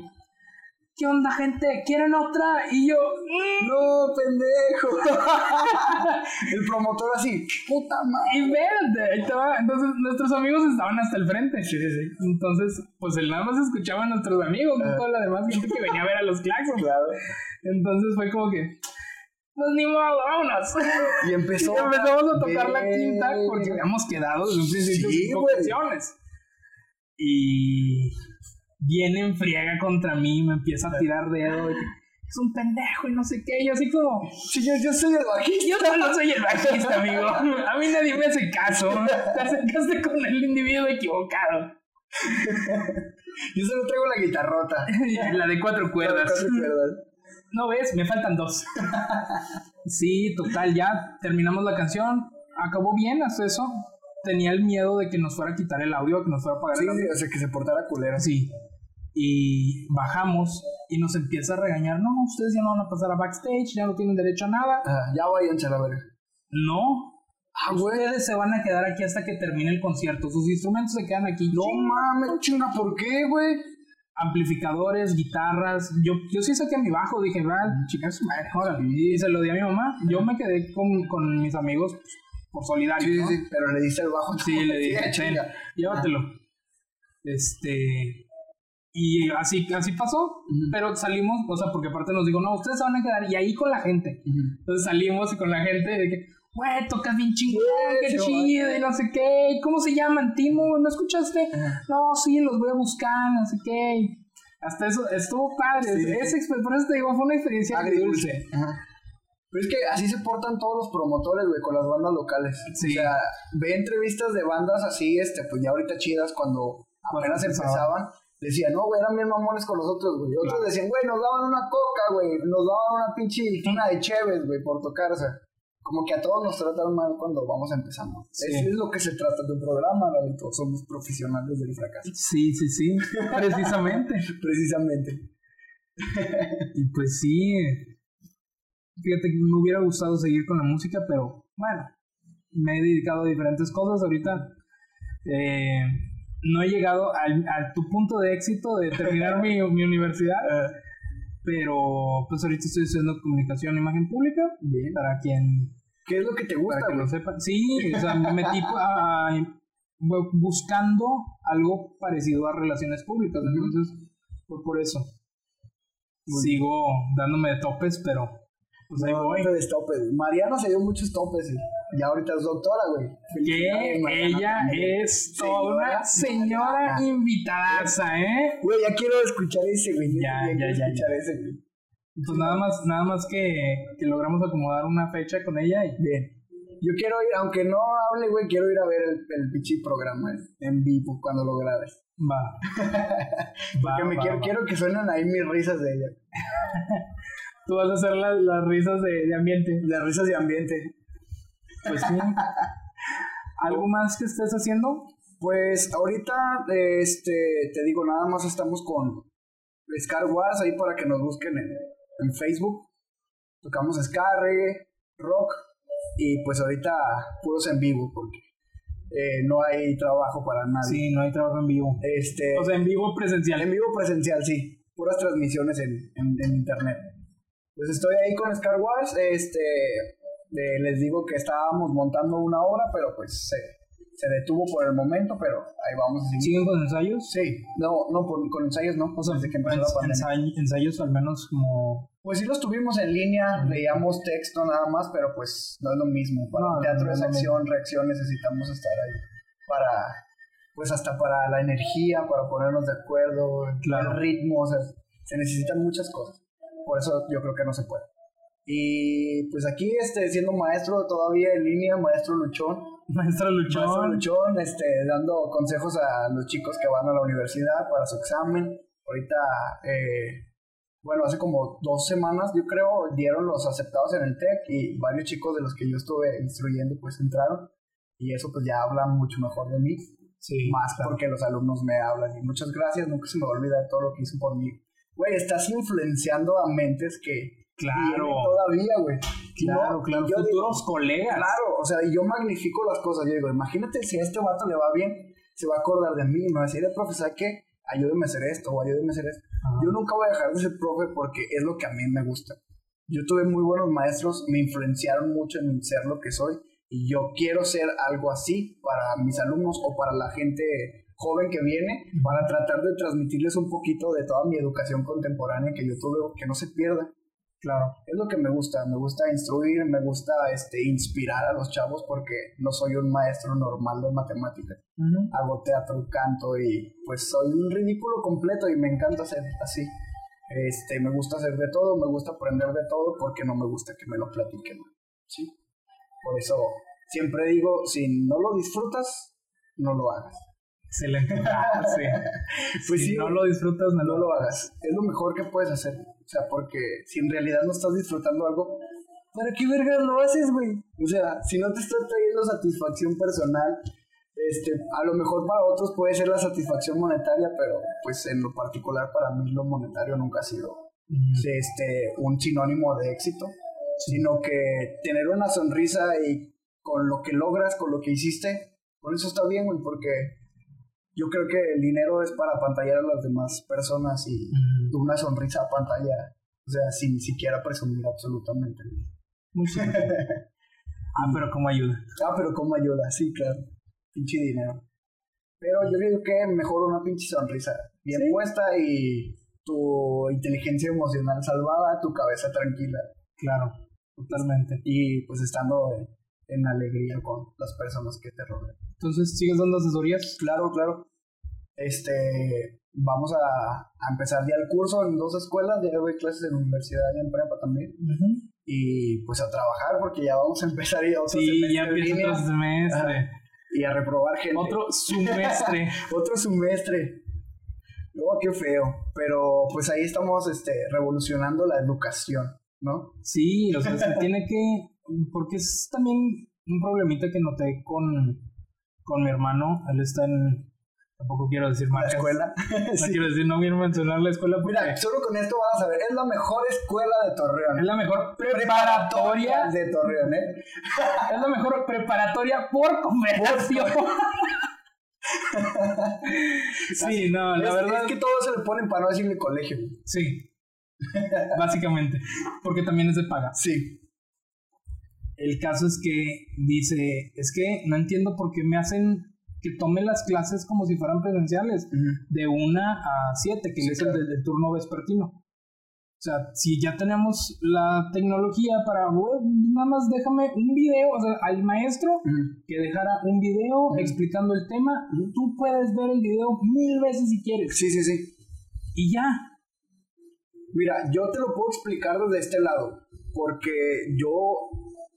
¿qué onda, gente? ¿Quieren otra? Y yo, mm". no, pendejo. el promotor así, puta madre. Y verde, estaba. Entonces, nuestros amigos estaban hasta el frente. Sí, sí, sí. Entonces, pues él nada más escuchaba a nuestros amigos, no ah. toda la demás gente que venía a ver a los claxons. Claro. Entonces fue como que, pues ni modo, vámonos. Y empezó. y empezamos a tocar la quinta porque habíamos quedado desde un principio sí, canciones. Y viene en friega contra mí, me empieza a tirar dedo. es un pendejo y no sé qué. Yo así como, sí, yo, yo soy el bajista. Yo no, soy el bajista, amigo. A mí nadie me hace caso. Te acercaste con el individuo equivocado. Yo solo traigo la guitarrota. la de cuatro cuerdas. cuatro cuerdas. No ves, me faltan dos. sí, total, ya terminamos la canción. Acabó bien, hasta eso. Tenía el miedo de que nos fuera a quitar el audio, que nos fuera a apagar sí, el audio. Sí, o sea, que se portara culero. Sí. Y bajamos y nos empieza a regañar. No, ustedes ya no van a pasar a backstage, ya no tienen derecho a nada. Ah, ya vayan, ver. No, Ah, Ustedes se van a quedar aquí hasta que termine el concierto. Sus instrumentos se quedan aquí. No mames, chinga, ¿por qué, güey? amplificadores, guitarras. Yo, yo sí saqué mi bajo, dije, va, chicas, mejor. Y se lo di a mi mamá. Yo me quedé con, con mis amigos por solidario. Sí, sí, pero le diste el bajo. Sí, le dije, llévatelo. Este. Y así, así pasó, pero salimos, o sea, porque aparte nos digo, no, ustedes se van a quedar y ahí con la gente. Entonces salimos y con la gente de que, güey, tocas bien chingón, qué chido, y no sé qué, ¿cómo se llaman? Timo, ¿no escuchaste? No, sí, los voy a buscar, no sé qué. Hasta eso, estuvo padre. Ese, por eso te digo, fue una experiencia agridulce. Pero es que así se portan todos los promotores, güey, con las bandas locales. O sea, ve entrevistas de bandas así, este, pues ya ahorita chidas, cuando apenas empezaban. Decían, no, güey, eran bien mamones con los otros, güey. Otros decían, güey, nos daban una coca, güey. Nos daban una pinche una de Cheves, güey, por tocar, o sea como que a todos nos tratan mal cuando vamos empezando. Eso es lo que se trata de un programa, todos Somos profesionales del fracaso. Sí, sí, sí. Precisamente. Precisamente. y pues sí. Fíjate que me hubiera gustado seguir con la música, pero bueno, me he dedicado a diferentes cosas. Ahorita eh, no he llegado al, a tu punto de éxito de terminar mi, mi universidad. Ah. Pero pues ahorita estoy estudiando comunicación e imagen pública. Bien. Para quien. ¿Qué es lo que te gusta? Para que lo sepan. Sí, o sea, me metí buscando algo parecido a relaciones públicas. Entonces, fue por eso. Sigo dándome de topes, pero pues ahí voy. Mariana se dio muchos topes. Y ya ahorita es doctora, güey. Que ella es toda una señora invitada, ¿eh? Güey, ya quiero escuchar ese, güey. Ya, ya, ya. escuchar ese, güey. Pues nada más, nada más que, que logramos acomodar una fecha con ella y bien. Yo quiero ir, aunque no hable, güey, quiero ir a ver el, el pichi programa en vivo cuando lo grabes. Va. Porque me quiero, quiero que suenen ahí mis risas de ella. Tú vas a hacer las, las risas de, de ambiente. Las risas de ambiente. Pues sí. ¿Algo más que estés haciendo? Pues ahorita, este, te digo, nada más estamos con Scar Wars ahí para que nos busquen en, en Facebook. Tocamos ska, rock y pues ahorita puros en vivo porque eh, no hay trabajo para nadie. Sí, no hay trabajo en vivo. Este, o sea, en vivo presencial. En vivo presencial, sí. Puras transmisiones en, en, internet. Pues estoy ahí con Scar Wars. Este, les digo que estábamos montando una hora, pero pues se, se detuvo por el momento, pero ahí vamos a seguir. ¿Siguen con ensayos? Sí, no, no, con ensayos no. O sea, desde que empezó la pandemia. ensayos al menos como... Pues sí los tuvimos en línea, leíamos texto nada más, pero pues no es lo mismo. Para teatro de acción, reacción, necesitamos estar ahí para, pues hasta para la energía, para ponernos de acuerdo, el ritmo, o sea, se necesitan muchas cosas. Por eso yo creo que no se puede. Y pues aquí, este, siendo maestro todavía en línea, maestro luchón. Maestro luchón. Maestro luchón, este, dando consejos a los chicos que van a la universidad para su examen. Ahorita, eh, bueno, hace como dos semanas, yo creo, dieron los aceptados en el TEC y varios chicos de los que yo estuve instruyendo, pues entraron. Y eso pues ya habla mucho mejor de mí. Sí, más porque los alumnos me hablan. Y muchas gracias, nunca se me va a olvidar todo lo que hizo por mí. Güey, estás influenciando a mentes que Claro. Todavía, güey. Claro, claro. Yo Futuros colegas. Claro, o sea, y yo magnifico las cosas. Yo digo, imagínate si a este vato le va bien, se va a acordar de mí, me va a decir, profesor, que ayúdeme a hacer esto o ayúdeme a hacer esto. Yo nunca voy a dejar de ser profe porque es lo que a mí me gusta. Yo tuve muy buenos maestros, me influenciaron mucho en ser lo que soy y yo quiero ser algo así para mis alumnos o para la gente joven que viene, para tratar de transmitirles un poquito de toda mi educación contemporánea que yo tuve, que no se pierda. Claro. Es lo que me gusta, me gusta instruir, me gusta este, inspirar a los chavos porque no soy un maestro normal de matemáticas. Hago teatro, canto y pues soy un ridículo completo y me encanta ser así. Este, me gusta hacer de todo, me gusta aprender de todo porque no me gusta que me lo platiquen. ¿sí? Por eso siempre digo, si no lo disfrutas, no lo hagas. Excelente. Pues si no lo disfrutas, no, lo hagas. Es lo mejor que puedes hacer. O sea, porque si en realidad no estás disfrutando algo, ¿para qué verga lo haces, güey? O sea, si no te está trayendo satisfacción personal, este, a lo mejor para otros puede ser la satisfacción monetaria, pero pues en lo particular para mí lo monetario nunca ha sido este, un sinónimo de éxito, sino que tener una sonrisa y con lo que logras, con lo que hiciste, por eso está bien, güey, porque yo creo que el dinero es para pantallar a las demás personas y una sonrisa a pantalla, o sea, sin siquiera presumir absolutamente. Muy ah, pero ¿cómo ayuda? Ah, pero ¿cómo ayuda? Sí, claro. Pinche dinero. Pero yo creo que mejor una pinche sonrisa bien puesta y tu inteligencia emocional salvada, tu cabeza tranquila. Claro, totalmente. Y pues estando en alegría con las personas que te rodean. Entonces, ¿sigues dando asesorías? Claro, claro. Este, vamos a, a empezar ya el curso en dos escuelas, ya doy clases en universidad y en prepa también. Y pues a trabajar porque ya vamos a empezar ya otro sí, ya empieza otro semestre. y a reprobar gente. Otro semestre. otro semestre. No, qué feo. Pero pues ahí estamos este, revolucionando la educación, ¿no? Sí, o sea, se tiene que porque es también un problemita que noté con, con mi hermano. Él está en. Tampoco quiero decir más. ¿La escuela? No quiero decir, no quiero mencionar la escuela. Mira, solo con esto vas a ver. Es la mejor escuela de Torreón. Es la mejor preparatoria de Torreón, ¿eh? Es la mejor preparatoria por conversación. sí, no, la verdad. Es que todos se le ponen para no decirle colegio. Sí. Básicamente. Porque también es de paga. Sí. El caso es que dice, es que no entiendo por qué me hacen que tome las clases como si fueran presenciales, de una a siete, que es el del turno vespertino. O sea, si ya tenemos la tecnología para, nada más déjame un video, o sea, al maestro que dejara un video explicando el tema, tú puedes ver el video mil veces si quieres. Sí, sí, sí. Y ya. Mira, yo te lo puedo explicar desde este lado, porque yo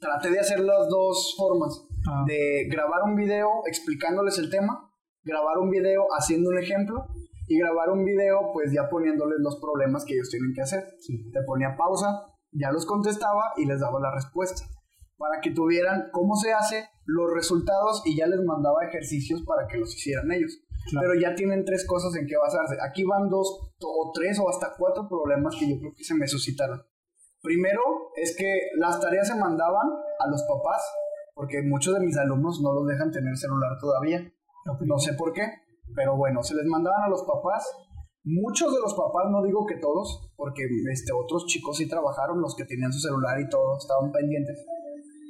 traté de hacer las dos formas. Ah. De grabar un video explicándoles el tema, grabar un video haciendo un ejemplo y grabar un video pues ya poniéndoles los problemas que ellos tienen que hacer. Te ponía pausa, ya los contestaba y les daba la respuesta. Para que tuvieran cómo se hace, los resultados y ya les mandaba ejercicios para que los hicieran ellos. Pero ya tienen tres cosas en que basarse. Aquí van dos o tres o hasta cuatro problemas que yo creo que se me suscitaron. Primero es que las tareas se mandaban a los papás, porque muchos de mis alumnos no los dejan tener celular todavía. No sé por qué, pero bueno, se les mandaban a los papás. Muchos de los papás, no digo que todos, porque este, otros chicos sí trabajaron, los que tenían su celular y todo, estaban pendientes.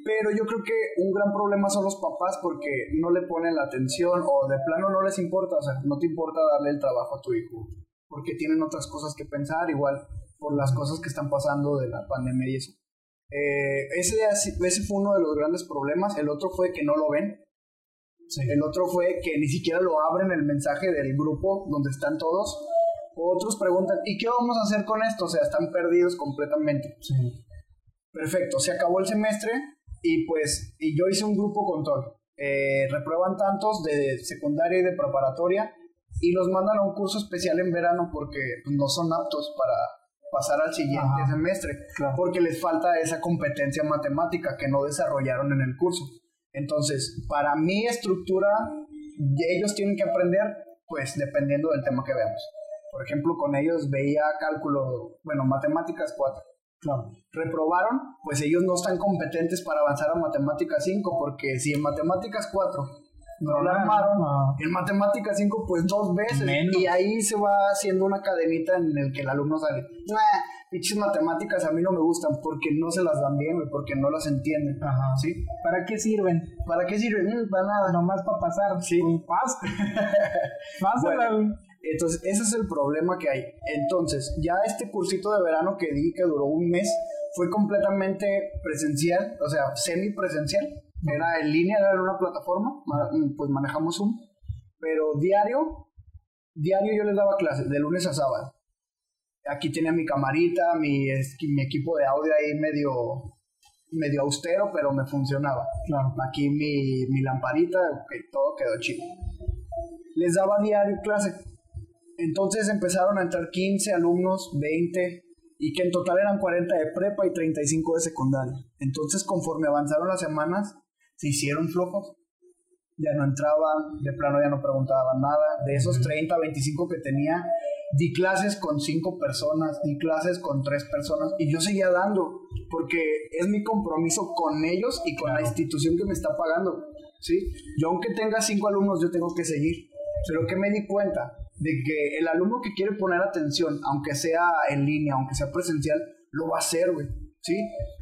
Pero yo creo que un gran problema son los papás porque no le ponen la atención o de plano no les importa, o sea, no te importa darle el trabajo a tu hijo, porque tienen otras cosas que pensar, igual por las cosas que están pasando de la pandemia y eso. Eh, ese, ese fue uno de los grandes problemas. El otro fue que no lo ven. El otro fue que ni siquiera lo abren el mensaje del grupo donde están todos. Otros preguntan, ¿y qué vamos a hacer con esto? O sea, están perdidos completamente. Perfecto, se acabó el semestre y pues y yo hice un grupo control. Eh, reprueban tantos de secundaria y de preparatoria y los mandan a un curso especial en verano porque pues, no son aptos para pasar al siguiente semestre, porque les falta esa competencia matemática que no desarrollaron en el curso. Entonces, para mi estructura, ellos tienen que aprender, pues dependiendo del tema que veamos. Por ejemplo, con ellos veía cálculo, bueno, matemáticas 4. Claro. Reprobaron, pues ellos no están competentes para avanzar a matemáticas 5, porque si en matemáticas 4 no la armaron. En matemáticas 5, pues dos veces. Y ahí se va haciendo una cadenita en el que el alumno sale. Nah, pinches matemáticas a mí no me gustan porque no se las dan bien, porque no las entienden. Ajá. ¿Sí? ¿Para qué sirven? ¿Para qué sirven? Mm, para nada. Nomás para pasar. Sí. Pasa. Pásala, entonces, ese es el problema que hay. Entonces, ya este cursito de verano que di, que duró un mes, fue completamente presencial, o sea, semi-presencial. Era en línea, era una plataforma, pues manejamos Zoom. Pero diario, diario yo les daba clases, de lunes a sábado. Aquí tenía mi camarita, mi, mi equipo de audio ahí medio, medio austero, pero me funcionaba. Aquí mi, mi lamparita, todo quedó chido. Les daba diario clase entonces empezaron a entrar 15 alumnos, 20, y que en total eran 40 de prepa y 35 de secundaria. Entonces, conforme avanzaron las semanas, se hicieron flojos. Ya no entraban, de plano ya no preguntaban nada. De esos 30, 25 que tenía, di clases con 5 personas, di clases con 3 personas y yo seguía dando, porque es mi compromiso con ellos y con la institución que me está pagando. ¿sí? Yo aunque tenga 5 alumnos, yo tengo que seguir. Pero que me di cuenta, de que el alumno que quiere poner atención, aunque sea en línea, aunque sea presencial, lo va a hacer, güey. ¿Sí?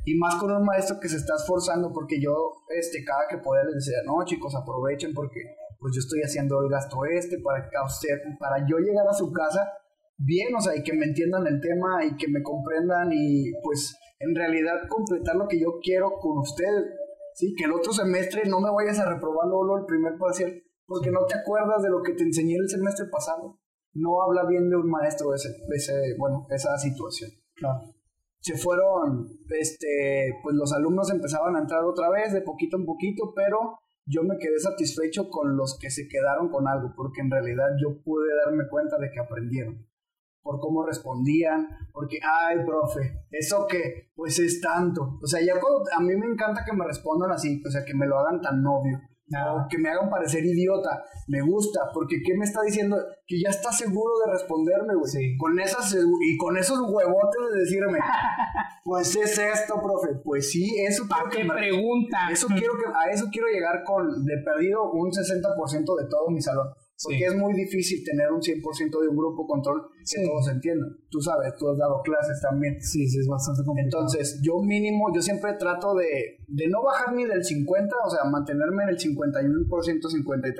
Y más con un maestro que se está esforzando, porque yo, este, cada que podía les decía, no, chicos, aprovechen porque pues yo estoy haciendo el gasto este para que usted, para yo llegar a su casa bien, o sea, y que me entiendan el tema y que me comprendan y pues en realidad completar lo que yo quiero con ustedes, ¿sí? Que el otro semestre no me vayas a reprobar el primer parcial, porque no te acuerdas de lo que te enseñé el semestre pasado. No habla bien de un maestro ese, ese bueno, esa situación. Claro. Se fueron, este, pues los alumnos empezaban a entrar otra vez de poquito en poquito, pero yo me quedé satisfecho con los que se quedaron con algo, porque en realidad yo pude darme cuenta de que aprendieron por cómo respondían, porque, ay, profe, eso que, pues es tanto. O sea, ya a mí me encanta que me respondan así, o sea, que me lo hagan tan novio que me hagan parecer idiota. Me gusta, porque ¿qué me está diciendo? Que ya está seguro de responderme, güey. Con esas y con esos huevotes de decirme, pues es esto, profe. Pues sí, eso ¿Para qué pregunta? Eso quiero que, a eso quiero llegar con de perdido un 60% de todo mi salón. Porque es muy difícil tener un 100% de un grupo control que todos entiendan. Tú sabes, tú has dado clases también. Sí, sí, es bastante complicado. Entonces, yo mínimo, yo siempre trato de, de no bajar ni del 50, o sea, mantenerme en el 51%, 53%,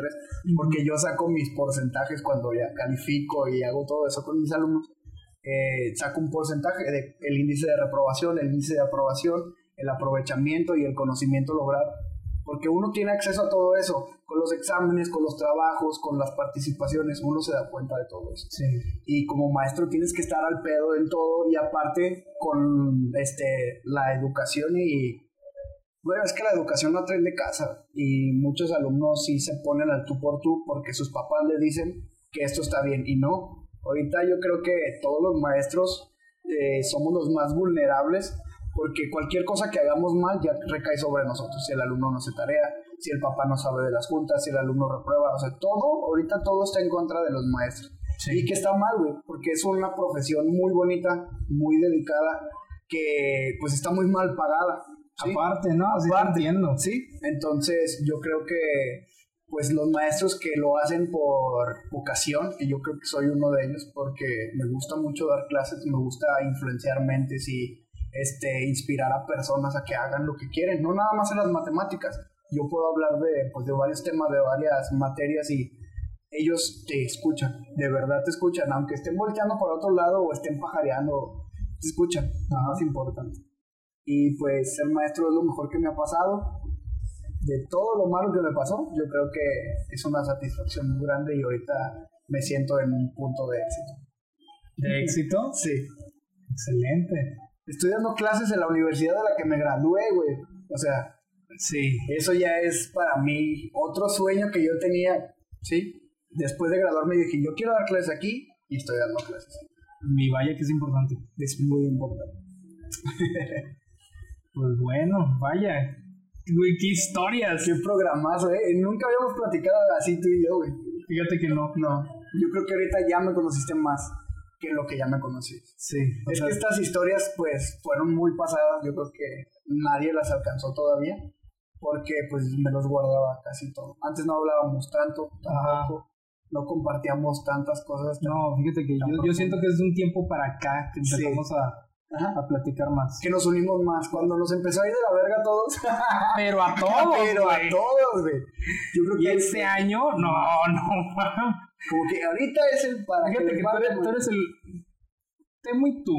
porque yo saco mis porcentajes cuando ya califico y hago todo eso con mis alumnos. Eh, saco un porcentaje del el índice de reprobación, el índice de aprobación, el aprovechamiento y el conocimiento logrado porque uno tiene acceso a todo eso, con los exámenes, con los trabajos, con las participaciones, uno se da cuenta de todo eso. Sí. Y como maestro tienes que estar al pedo del todo y aparte con este, la educación y... Bueno, es que la educación no trae de casa y muchos alumnos sí se ponen al tú por tú porque sus papás le dicen que esto está bien y no. Ahorita yo creo que todos los maestros eh, somos los más vulnerables porque cualquier cosa que hagamos mal ya recae sobre nosotros. Si el alumno no se tarea, si el papá no sabe de las juntas, si el alumno reprueba, o sea, todo, ahorita todo está en contra de los maestros. Y que está mal, güey, porque es una profesión muy bonita, muy dedicada, que pues está muy mal pagada. Aparte, ¿no? Así Aparte, entiendo. Sí, entonces yo creo que pues los maestros que lo hacen por vocación, y yo creo que soy uno de ellos porque me gusta mucho dar clases, me gusta influenciar mentes y este, inspirar a personas a que hagan lo que quieren, no nada más en las matemáticas. Yo puedo hablar de, pues, de varios temas, de varias materias y ellos te escuchan, de verdad te escuchan, aunque estén volteando por otro lado o estén pajareando, te escuchan, nada más importante. Y pues ser maestro es lo mejor que me ha pasado. De todo lo malo que me pasó, yo creo que es una satisfacción muy grande y ahorita me siento en un punto de éxito. ¿De éxito? Sí. Excelente. Estoy dando clases en la universidad de la que me gradué, güey. O sea, sí, eso ya es para mí otro sueño que yo tenía, ¿sí? Después de graduarme dije, yo quiero dar clases aquí y estoy dando clases. Mi vaya que es importante. Es muy importante. pues bueno, vaya. Güey, qué historias. Qué programazo, eh. Nunca habíamos platicado así tú y yo, güey. Fíjate que no. No. Yo creo que ahorita ya me conociste más que lo que ya me conocí. Sí. Es que estas historias, pues, fueron muy pasadas. Yo creo que nadie las alcanzó todavía. porque pues me los guardaba casi todo. Antes no hablábamos tanto, tampoco. No compartíamos tantas cosas. No, fíjate que yo, yo, siento que es un tiempo para acá que empezamos a a platicar más. Que nos unimos más. Cuando nos empezó a ir de la verga a todos. Pero a todos. Pero a todos, güey. Yo creo que. este año, no, no. Como que ahorita es el para. Fíjate que, tú, eres, tú eres el. Temo y tú.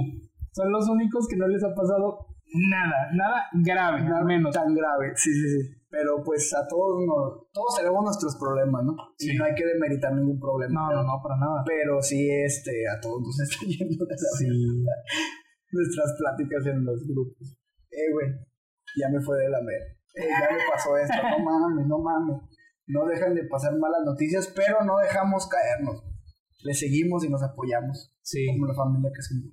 Son los únicos que no les ha pasado nada, nada grave, nada al menos. Tan grave, sí, sí, sí. Pero pues a todos nos, todos tenemos nuestros problemas, ¿no? Sí. Y no hay que demeritar ningún problema. No, no, no, para nada. Pero sí, este, a todos nos está yendo de la sí nuestras pláticas en los grupos. Eh, güey, ya me fue de la mer. Eh, ya me pasó esto, no mames, no mames. No dejan de pasar malas noticias, pero no dejamos caernos. Le seguimos y nos apoyamos. Sí. Como la familia que somos.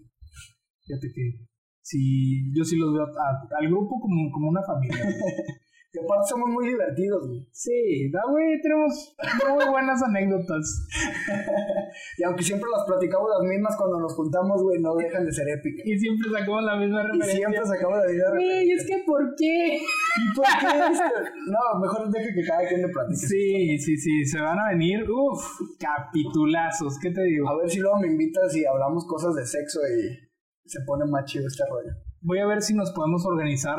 Fíjate que sí, yo sí los veo al grupo como, como una familia. Que aparte somos muy divertidos, güey. Sí, da, güey, tenemos muy buenas anécdotas. y aunque siempre las platicamos las mismas cuando nos juntamos, güey, no dejan de ser épicas. Y siempre sacamos la misma referencia. Y siempre sacamos la misma referencia. Güey, es que ¿por qué? ¿Y por qué esto? No, mejor deja que cada quien le platique. Sí, sí, sí, se van a venir, uff, capitulazos, ¿qué te digo? A ver si luego me invitas y hablamos cosas de sexo y se pone más chido este rollo. Voy a ver si nos podemos organizar.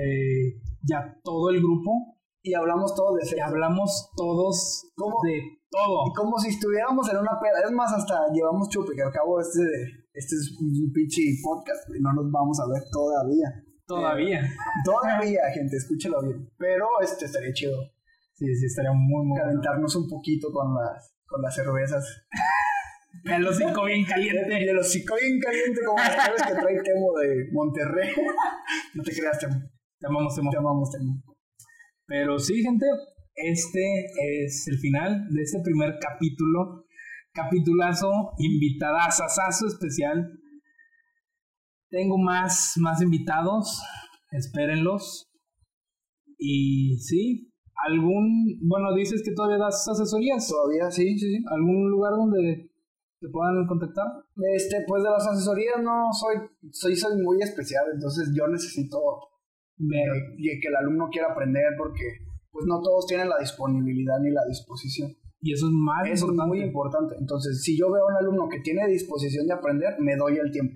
Eh, ya todo el grupo. Y hablamos todos de sexo. Y hablamos todos de todo. Como si estuviéramos en una peda. Es más, hasta llevamos chupe, que al cabo este, este es un pinche podcast y no nos vamos a ver todavía. Todavía. todavía, gente, escúchelo bien. Pero este estaría chido. Sí, sí, estaría muy, muy Calentarnos un poquito con las, con las cervezas. El hocico bien caliente. El hocico bien caliente como las que trae Temo de Monterrey. no te creas, Temo. Te amamos, te amamos. Pero sí, gente, este es el final de este primer capítulo. Capitulazo, invitada sasazo especial. Tengo más, más invitados, espérenlos. Y sí, algún, bueno, dices que todavía das asesorías. Todavía, sí, sí, sí. ¿Algún lugar donde te puedan contactar? Este, pues de las asesorías no soy, soy, soy muy especial, entonces yo necesito de, que el alumno quiera aprender porque pues no todos tienen la disponibilidad ni la disposición. Y eso es más eso es muy importante. Entonces, si yo veo a un alumno que tiene disposición de aprender, me doy el tiempo.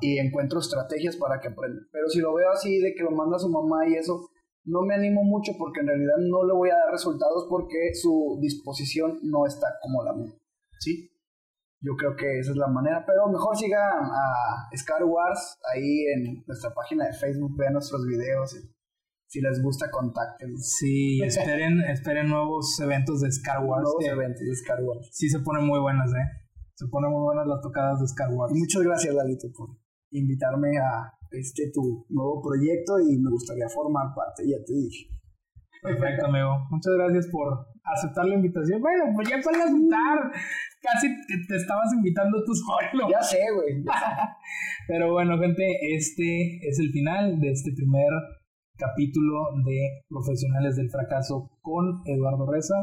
Y encuentro estrategias para que aprenda. Pero si lo veo así, de que lo manda su mamá y eso, no me animo mucho porque en realidad no le voy a dar resultados porque su disposición no está como la mía. ¿Sí? Yo creo que esa es la manera, pero mejor sigan a Scar Wars ahí en nuestra página de Facebook, vean nuestros videos. si les gusta, contacten. Sí, esperen, esperen nuevos eventos de Scar Wars. Nuevos eventos de Scar Wars. Sí, se ponen muy buenas, ¿eh? Se ponen muy buenas las tocadas de Scar Wars. Y muchas gracias, Lalito, por invitarme a este tu nuevo proyecto y me gustaría formar parte, ya te dije. Perfecto, amigo. Muchas gracias por aceptar la invitación. Bueno, pues ya para aceptar. Casi te estabas invitando tú solo. Ya sé, güey. Pero bueno, gente, este es el final de este primer capítulo de Profesionales del Fracaso con Eduardo Reza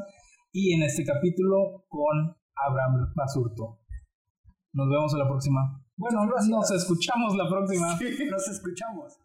y en este capítulo con Abraham Basurto. Nos vemos a la próxima. Bueno, nos escuchamos la próxima. Sí, nos escuchamos.